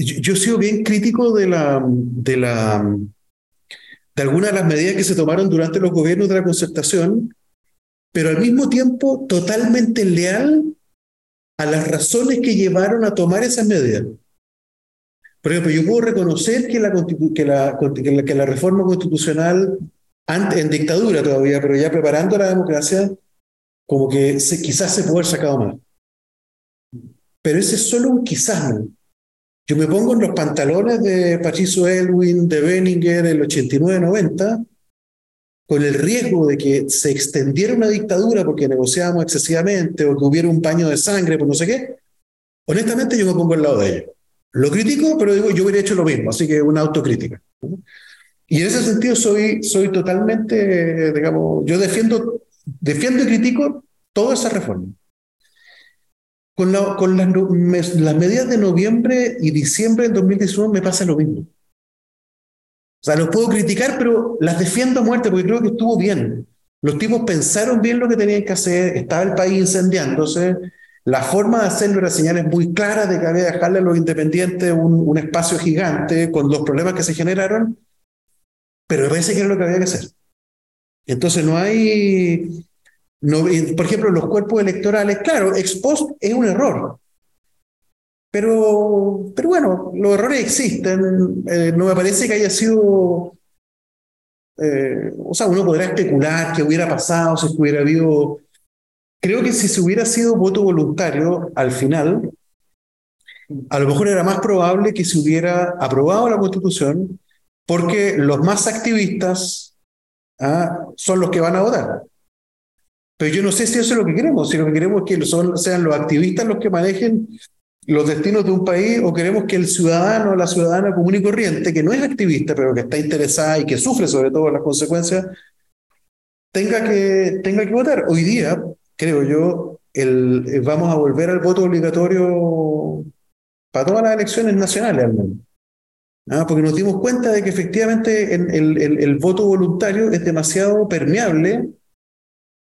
yo, he sido bien crítico de la, de la de algunas de las medidas que se tomaron durante los gobiernos de la concertación, pero al mismo tiempo totalmente leal a las razones que llevaron a tomar esas medidas. Por ejemplo, yo puedo reconocer que la, que la, que la, reforma constitucional, en dictadura todavía, pero ya preparando la democracia, como que se, quizás se puede haber sacado más. Pero ese es solo un quizás. ¿no? Yo me pongo en los pantalones de Patricio Elwin, de Benninger, el 89-90, con el riesgo de que se extendiera una dictadura porque negociábamos excesivamente o que hubiera un paño de sangre, por no sé qué. Honestamente, yo me pongo al lado de ellos. Lo critico, pero digo, yo hubiera hecho lo mismo, así que una autocrítica. Y en ese sentido soy, soy totalmente, digamos, yo defiendo, defiendo y critico toda esa reforma. Con, la, con las, las, medidas de noviembre y diciembre del 2019 me pasa lo mismo. O sea, los puedo criticar, pero las defiendo a muerte porque creo que estuvo bien. Los tipos pensaron bien lo que tenían que hacer, estaba el país incendiándose, la forma de hacerlo era señales muy claras de que había que dejarle a los independientes un, un espacio gigante con los problemas que se generaron, pero me parece que era lo que había que hacer. Entonces no hay, por ejemplo, los cuerpos electorales, claro, ex post es un error. Pero, pero bueno, los errores existen. Eh, no me parece que haya sido. Eh, o sea, uno podrá especular qué hubiera pasado si hubiera habido. Creo que si se hubiera sido voto voluntario al final, a lo mejor era más probable que se hubiera aprobado la constitución, porque los más activistas ¿ah? son los que van a votar. Pero yo no sé si eso es lo que queremos, si lo que queremos es que son, sean los activistas los que manejen los destinos de un país o queremos que el ciudadano la ciudadana común y corriente, que no es activista, pero que está interesada y que sufre sobre todo las consecuencias, tenga que, tenga que votar. Hoy día, creo yo, el, eh, vamos a volver al voto obligatorio para todas las elecciones nacionales al menos. ¿Ah? Porque nos dimos cuenta de que efectivamente el, el voto voluntario es demasiado permeable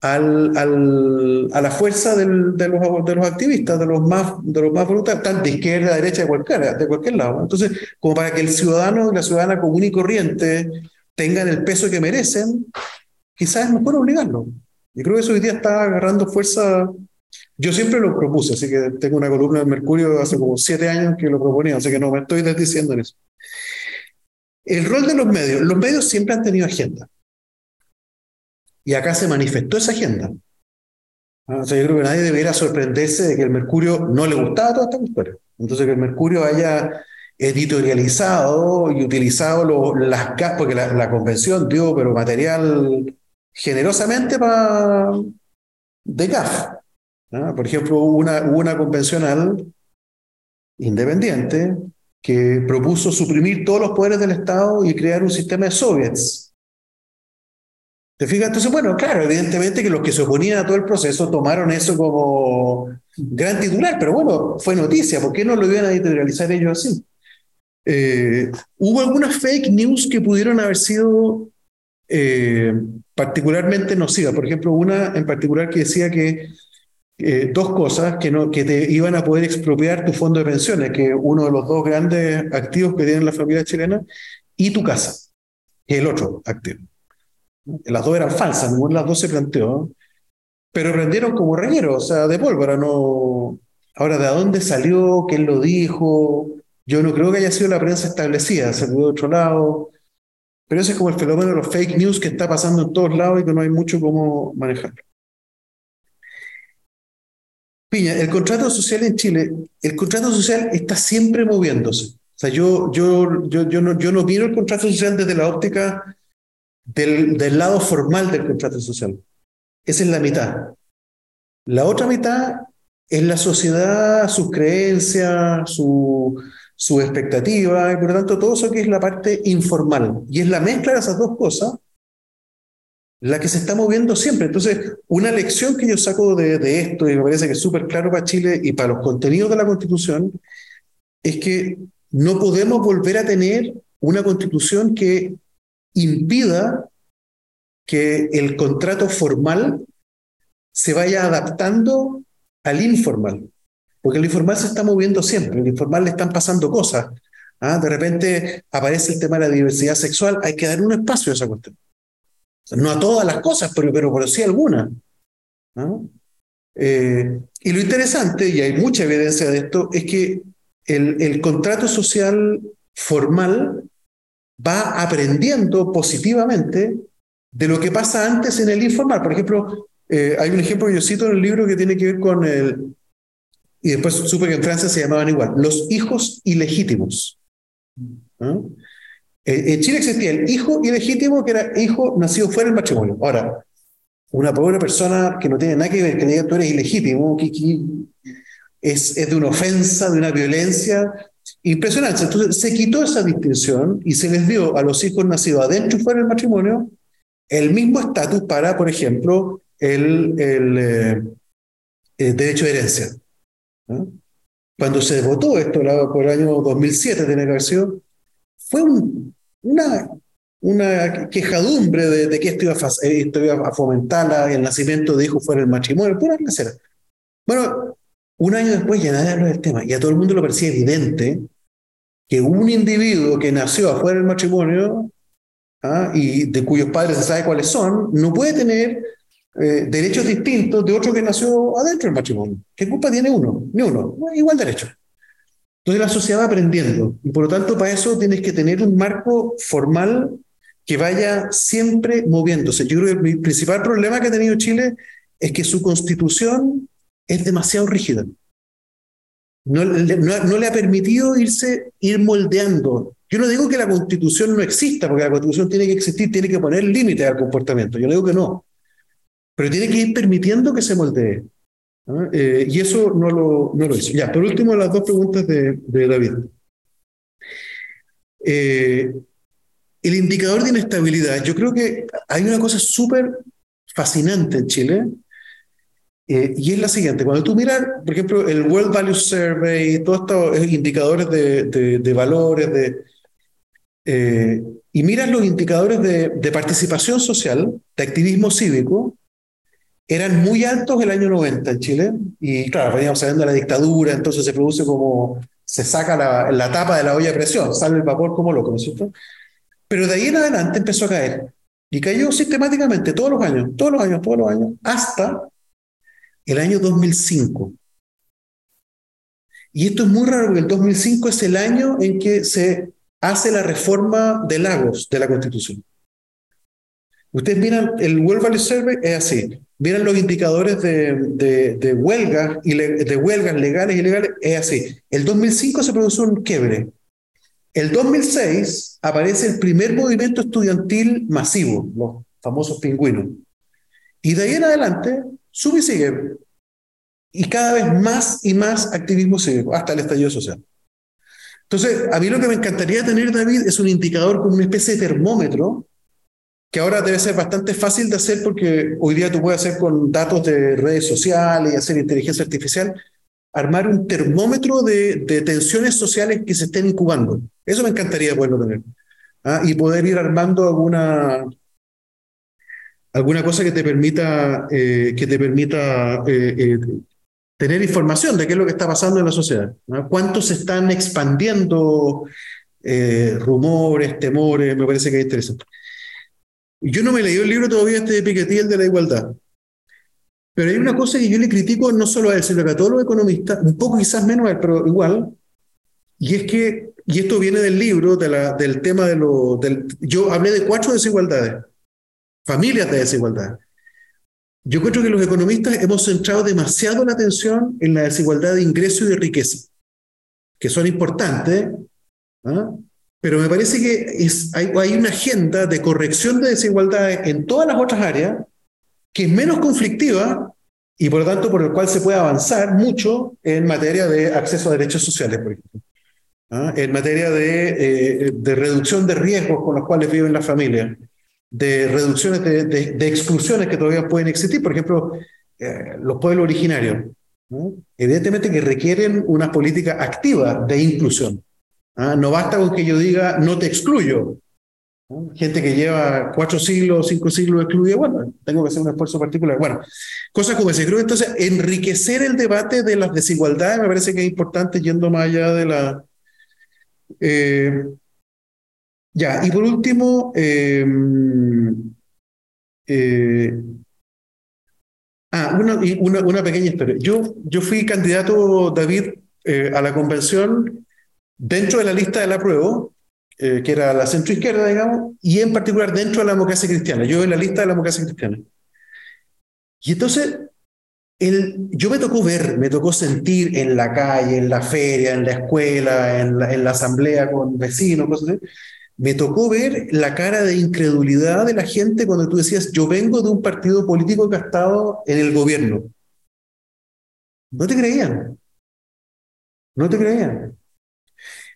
al, al, a la fuerza del, de, los, de los activistas, de los más, de los más voluntarios, tanto izquierda, de derecha, de cualquier, de cualquier lado. Entonces, como para que el ciudadano y la ciudadana común y corriente tengan el peso que merecen, quizás es mejor obligarlo. Y creo que eso hoy día está agarrando fuerza. Yo siempre lo propuse, así que tengo una columna del Mercurio hace como siete años que lo proponía, así que no me estoy desdiciendo en eso. El rol de los medios. Los medios siempre han tenido agenda. Y acá se manifestó esa agenda. Ah, o sea, yo creo que nadie debería sorprenderse de que el Mercurio no le gustaba toda esta historia. Entonces, que el Mercurio haya editorializado y utilizado lo, las porque la, convención dio pero material generosamente para de GAF. Por ejemplo, hubo una convencional independiente que propuso suprimir todos los poderes del Estado y crear un sistema de soviets ¿Te fijas? Entonces, bueno, claro, evidentemente que los que se oponían a todo el proceso tomaron eso como gran titular, pero bueno, fue noticia, ¿por qué no lo iban a editorializar ellos así? Eh, hubo algunas fake news que pudieron haber sido eh, particularmente nocivas. Por ejemplo, una en particular que decía que eh, dos cosas, que, no, que te iban a poder expropiar tu fondo de pensiones, que uno de los dos grandes activos que tiene la familia chilena, y tu casa, que es el otro activo. Las dos eran falsas, ninguna de las dos se planteó, pero prendieron como reguero, o sea, de pólvora, no... Ahora, ¿de dónde salió? ¿Quién lo dijo? Yo no creo que haya sido la prensa establecida, se de otro lado. Pero ese es como el fenómeno de los fake news que está pasando en todos lados y que no hay mucho cómo manejarlo. Piña, el contrato social en Chile, el contrato social está siempre moviéndose. O sea, yo, yo, yo, yo, no, yo no miro el contrato social desde la óptica del, lado formal del contrato social. Esa es la mitad. La otra mitad es la sociedad, sus creencias, su, su expectativa, y por lo tanto todo eso que es la parte informal. Y es la mezcla de esas dos cosas la que se está moviendo siempre. Entonces, una lección que yo saco de, de esto, y me parece que es súper claro para Chile y para los contenidos de la Constitución, es que no podemos volver a tener una Constitución que impida que el contrato formal se vaya adaptando al informal, porque el informal se está moviendo siempre, el informal le están pasando cosas. ¿ah? De repente aparece el tema de la diversidad sexual, hay que dar un espacio a esa cuestión. no a todas las cosas, pero, pero, sí algunas. Eh, y lo interesante, y hay mucha evidencia de esto, es que el contrato social formal va aprendiendo positivamente de lo que pasa antes en el informal. Por ejemplo, eh, hay un ejemplo que yo cito en el libro que tiene que ver con el, y después supe que en Francia se llamaban igual, los hijos ilegítimos. ¿Ah? Eh, en Chile existía el hijo ilegítimo, que era hijo nacido fuera del matrimonio. Ahora, una pobre persona que no tiene nada que ver, que diga tú eres ilegítimo, es de una ofensa, de una violencia impresionante. Entonces se quitó esa distinción y se les dio a los hijos nacidos adentro y fuera del matrimonio el mismo estatus para, por ejemplo, el, el, eh, derecho de herencia. Cuando se votó esto por el año 2007, de negación, fue una, una quejadumbre de, que esto iba, a, esto iba a fomentar el nacimiento de hijos fuera del matrimonio, pura Bueno, un año después ya nadie habló del tema y a todo el mundo lo parecía evidente que un individuo que nació afuera del matrimonio ¿ah? y de cuyos padres se sabe cuáles son, no puede tener eh, derechos distintos de otro que nació adentro del matrimonio. ¿Qué culpa tiene uno? Ni uno. Igual derecho. Entonces la sociedad va aprendiendo y por lo tanto para eso tienes que tener un marco formal que vaya siempre moviéndose. Yo creo que el principal problema que ha tenido Chile es que su constitución es demasiado rígida. No, no, le ha permitido irse, ir moldeando. Yo no digo que la constitución no exista, porque la constitución tiene que existir, tiene que poner límites al comportamiento. Yo digo que no. Pero tiene que ir permitiendo que se moldee. Eh, y eso no lo, no lo hizo. Ya, por último, las dos preguntas de, de David. Eh, el indicador de inestabilidad. Yo creo que hay una cosa súper fascinante en Chile, eh, y es la siguiente, cuando tú miras, por ejemplo, el World Value Survey, todos estos indicadores de, de, valores, de, eh, y miras los indicadores de, de, participación social, de activismo cívico, eran muy altos el año 90 en Chile, y claro, veníamos saliendo de la dictadura, entonces se produce como, se saca la, la tapa de la olla de presión, sale el vapor como loco, ¿no es cierto? Pero de ahí en adelante empezó a caer, y cayó sistemáticamente todos los años, todos los años, todos los años, hasta el año 2005. Y esto es muy raro porque el 2005 es el año en que se hace la reforma de Lagos de la Constitución. Ustedes miran, el World Value Survey es así. Miran los indicadores de, de, huelgas y de huelgas legales y ilegales, es así. El 2005 se produce un quiebre. El 2006 aparece el primer movimiento estudiantil masivo, los famosos pingüinos. Y de ahí en adelante sube y sigue. Y cada vez más y más activismo cívico, hasta el estallido social. Entonces, a mí lo que me encantaría tener, David, es un indicador como una especie de termómetro que ahora debe ser bastante fácil de hacer porque hoy día tú puedes hacer con datos de redes sociales y hacer inteligencia artificial, armar un termómetro de, de tensiones sociales que se estén incubando. Eso me encantaría poderlo tener. ¿ah? Y poder ir armando alguna, alguna cosa que te permita, eh, que te permita eh, eh, tener información de qué es lo que está pasando en la sociedad. ¿Cuántos se están expandiendo rumores, temores? Me parece que es interesante. Yo no me leí el libro todavía este de Piketty, el de la igualdad. Pero hay una cosa que yo le critico no solo a él, sino a todos los economistas, un poco quizás menos a él, pero igual, y es que, y esto viene del libro, de la, del tema de lo, del, yo hablé de cuatro desigualdades, familias de desigualdad. Yo creo que los economistas hemos centrado demasiado la atención en la desigualdad de ingreso y de riqueza, que son importantes, ¿ah? pero me parece que es, hay, hay, una agenda de corrección de desigualdades en todas las otras áreas que es menos conflictiva y por lo tanto por el cual se puede avanzar mucho en materia de acceso a derechos sociales, por ejemplo. ¿ah? En materia de, eh, de, reducción de riesgos con los cuales viven las familias, de reducciones de, de, exclusiones que todavía pueden existir, por ejemplo, eh, los pueblos originarios. Evidentemente que requieren una política activa de inclusión. ¿Ah? No basta con que yo diga, no te excluyo. Gente que lleva cuatro siglos, cinco siglos excluida, bueno, tengo que hacer un esfuerzo particular. Bueno, cosas como ese. Creo entonces enriquecer el debate de las desigualdades me parece que es importante yendo más allá de la... Eh, ya, y por último, eh, eh, ah, una, una, una, pequeña historia. Yo, yo fui candidato, David, a la convención dentro de la lista de la prueba, eh, que era la centroizquierda, digamos, y en particular dentro de la democracia cristiana. Yo en la lista de la democracia cristiana. Y entonces, el, yo me tocó ver, me tocó sentir en la calle, en la feria, en la escuela, en la, en la asamblea con vecinos, cosas así. Me tocó ver la cara de incredulidad de la gente cuando tú decías, yo vengo de un partido político que ha en el gobierno. No te creían. No te creían.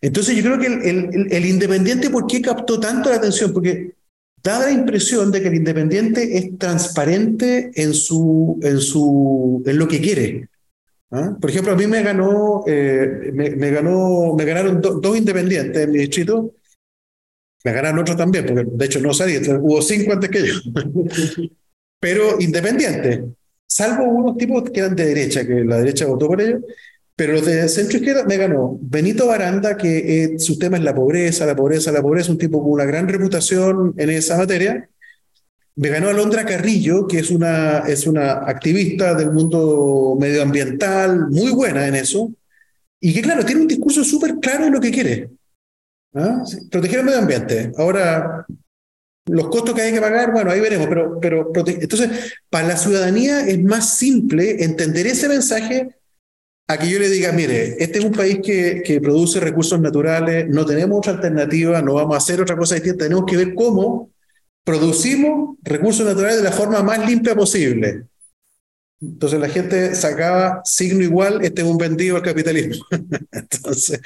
Entonces yo creo que el, el, independiente, ¿por qué captó tanto la atención? Porque da la impresión de que el independiente es transparente en, su, en, su, en lo que quiere. ¿ah? Por ejemplo, a mí me ganó, eh, me, ganó, me ganaron dos independientes en mi distrito. Me ganaron otros también, porque de hecho no sabía, hubo cinco antes que yo. [LAUGHS] Pero independiente, salvo unos tipos que eran de derecha, que la derecha votó por ellos, pero los de centro izquierda me ganó Benito Baranda, que eh, su tema es la pobreza, la pobreza, la pobreza, un tipo con una gran reputación en esa materia. Me ganó Alondra Carrillo, que es una, es una activista del mundo medioambiental, muy buena en eso, y que, claro, tiene un discurso súper claro de lo que quiere. ¿Ah? Proteger el medio ambiente. Ahora, los costos que hay que pagar, bueno, ahí veremos, pero, pero entonces, para la ciudadanía es más simple entender ese mensaje a que yo le diga, mire, este es un país que, que, produce recursos naturales, no tenemos otra alternativa, no vamos a hacer otra cosa distinta, tenemos que ver cómo producimos recursos naturales de la forma más limpia posible. Entonces la gente sacaba signo igual, este es un vendido al capitalismo. [LAUGHS] entonces,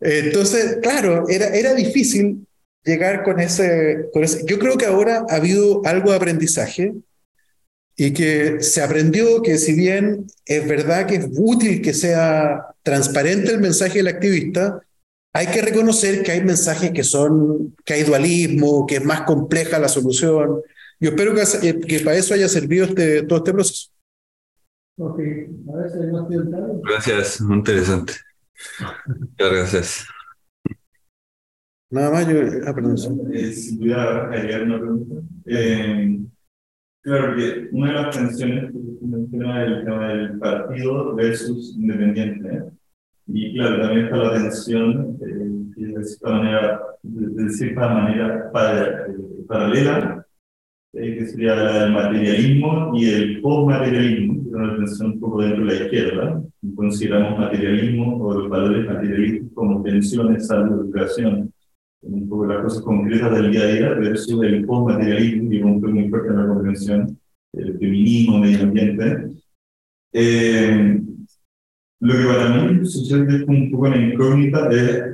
entonces, claro, era, era difícil llegar con ese, con ese... Yo creo que ahora ha habido algo de aprendizaje y que se aprendió que si bien es verdad que es útil que sea transparente el mensaje del activista, hay que reconocer que hay mensajes que son, que hay dualismo, que es más compleja la solución. Yo espero que, eh, que para eso haya servido este, todo este proceso. Okay. Gracias, muy interesante. Muchas gracias. Nada más yo, ah, perdón. Eh, si pudiera agregar una pregunta. Eh, Claro, que una de las tensiones menciona es el tema del partido versus independiente. ¿eh? Y claro, también está la tensión eh, que de cierta manera, de, cierta manera para, eh, paralela, eh, que sería la del materialismo y el postmaterialismo, que una tensión un poco dentro de la izquierda. Consideramos materialismo o los valores materialistas como tensiones, salud, educación un poco las cosas concretas del día a día versus el postmaterialismo, que un muy fuerte en la convención, el feminismo, medio ambiente. Eh, lo que para mí sucede un poco en incógnita es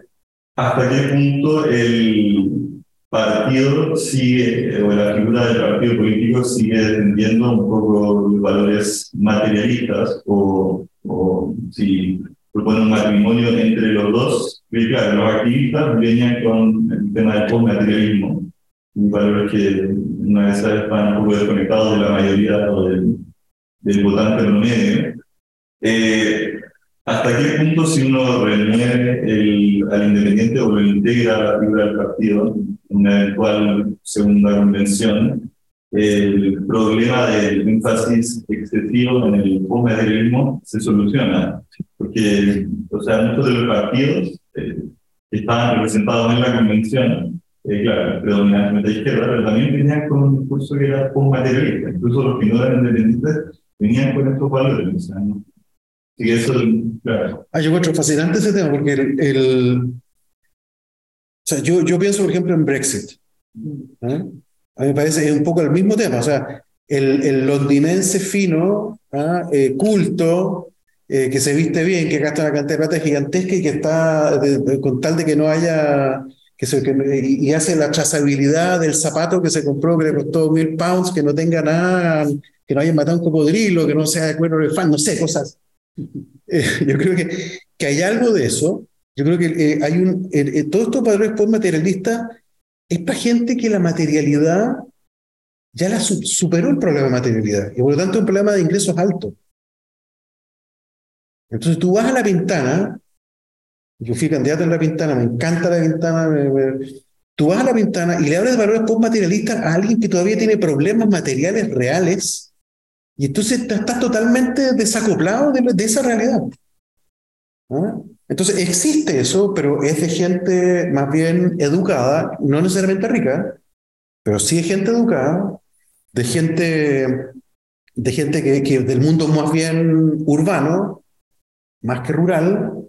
hasta qué punto el partido sigue, o la figura del partido político sigue defendiendo un poco los valores materialistas o, o si propone un matrimonio entre los dos, claro, los activistas venían con el tema del postmaterialismo, valores que una vez están un poco desconectados de la mayoría del, del votante promedio. Eh, ¿Hasta qué punto si uno remueve al independiente o lo integra a la figura del partido en una eventual segunda convención, el problema del énfasis excesivo en el postmaterialismo se soluciona? Porque, o sea, muchos de los partidos eh, que estaban representados en la convención eh, claro, predominantemente izquierda, pero también venían con un discurso que era postmaterialista. Incluso los que no eran independientes venían con estos valores. O sea, ¿no? Y eso, claro. Ah, yo encuentro fascinante ese tema porque el, el, sea, yo, yo pienso, por ejemplo, en Brexit. ¿eh? A mí me parece un poco el mismo tema. O sea, el, el londinense fino, ¿ah? eh, culto, eh, que se viste bien, que gasta una cantidad de plata gigantesca y que está con tal de que no haya que, se, que y hace la trazabilidad del zapato que se compró que le costó mil pounds, que no tenga nada, que no haya matado un cocodrilo, que no sea de cuero de fan, no sé, cosas. [LAUGHS] Eh, yo creo que, que hay algo de eso. Yo creo que eh, hay un. Eh, todos estos padres postmaterialistas es para gente que la materialidad ya la superó el problema de materialidad y por lo tanto es un problema de ingresos altos. Entonces tú vas a la ventana yo fui candidato en La Pintana, me encanta La Pintana. Tú vas a La Pintana y le hablas de valores postmaterialistas a alguien que todavía tiene problemas materiales reales y entonces estás totalmente desacoplado de, esa realidad. ¿Ah? Entonces existe eso, pero es de gente más bien educada, no necesariamente rica, pero sí es gente educada, de gente, de gente que, que del mundo más bien urbano, más que rural,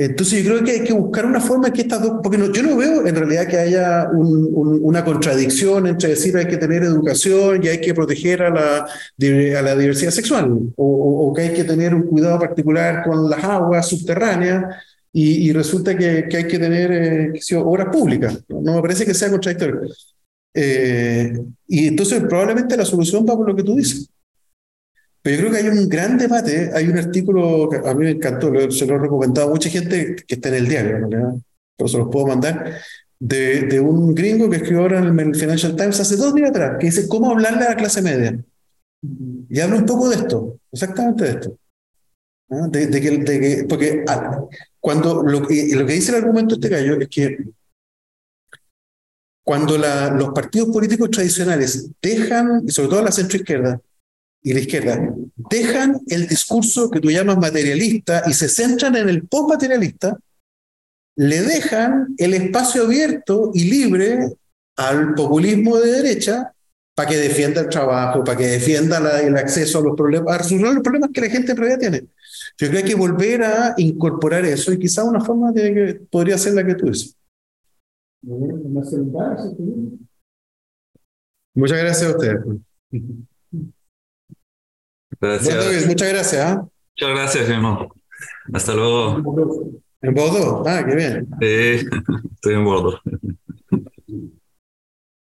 entonces yo creo que hay que buscar una forma que estas dos, porque yo no veo en realidad que haya una contradicción entre decir hay que tener educación y hay que proteger a la, a la diversidad sexual, o, que hay que tener un cuidado particular con las aguas subterráneas y, resulta que, que, hay que tener eh, obras públicas. ¿no? me parece que sea contradictorio. Eh, y entonces probablemente la solución va por lo que tú dices. Pero yo creo que hay un gran debate, hay un artículo que a mí me encantó, se lo he recomendado a mucha gente que está en el diario, pero se los puedo mandar, de, de, un gringo que escribió ahora en el Financial Times hace dos días atrás, que dice cómo hablarle a la clase media. Y habla un poco de esto, exactamente de esto. De, que, de que, porque ah, cuando lo, lo, que dice el argumento de este gallo es que cuando la, los partidos políticos tradicionales dejan, y sobre todo la centroizquierda, y la izquierda dejan el discurso que tú llamas materialista y se centran en el postmaterialista, le dejan el espacio abierto y libre al populismo de derecha para que defienda el trabajo, para que defienda el acceso a los problemas, a resolver los problemas que la gente en realidad tiene. Yo creo que hay que volver a incorporar eso y quizá una forma de que podría ser la que tú dices. Muchas gracias a ustedes. Gracias. muchas gracias. ¿ah? Muchas gracias, hermano. Hasta luego. ¿En Bordeaux? Ah, qué bien. Sí, [LAUGHS] estoy en Bordeaux.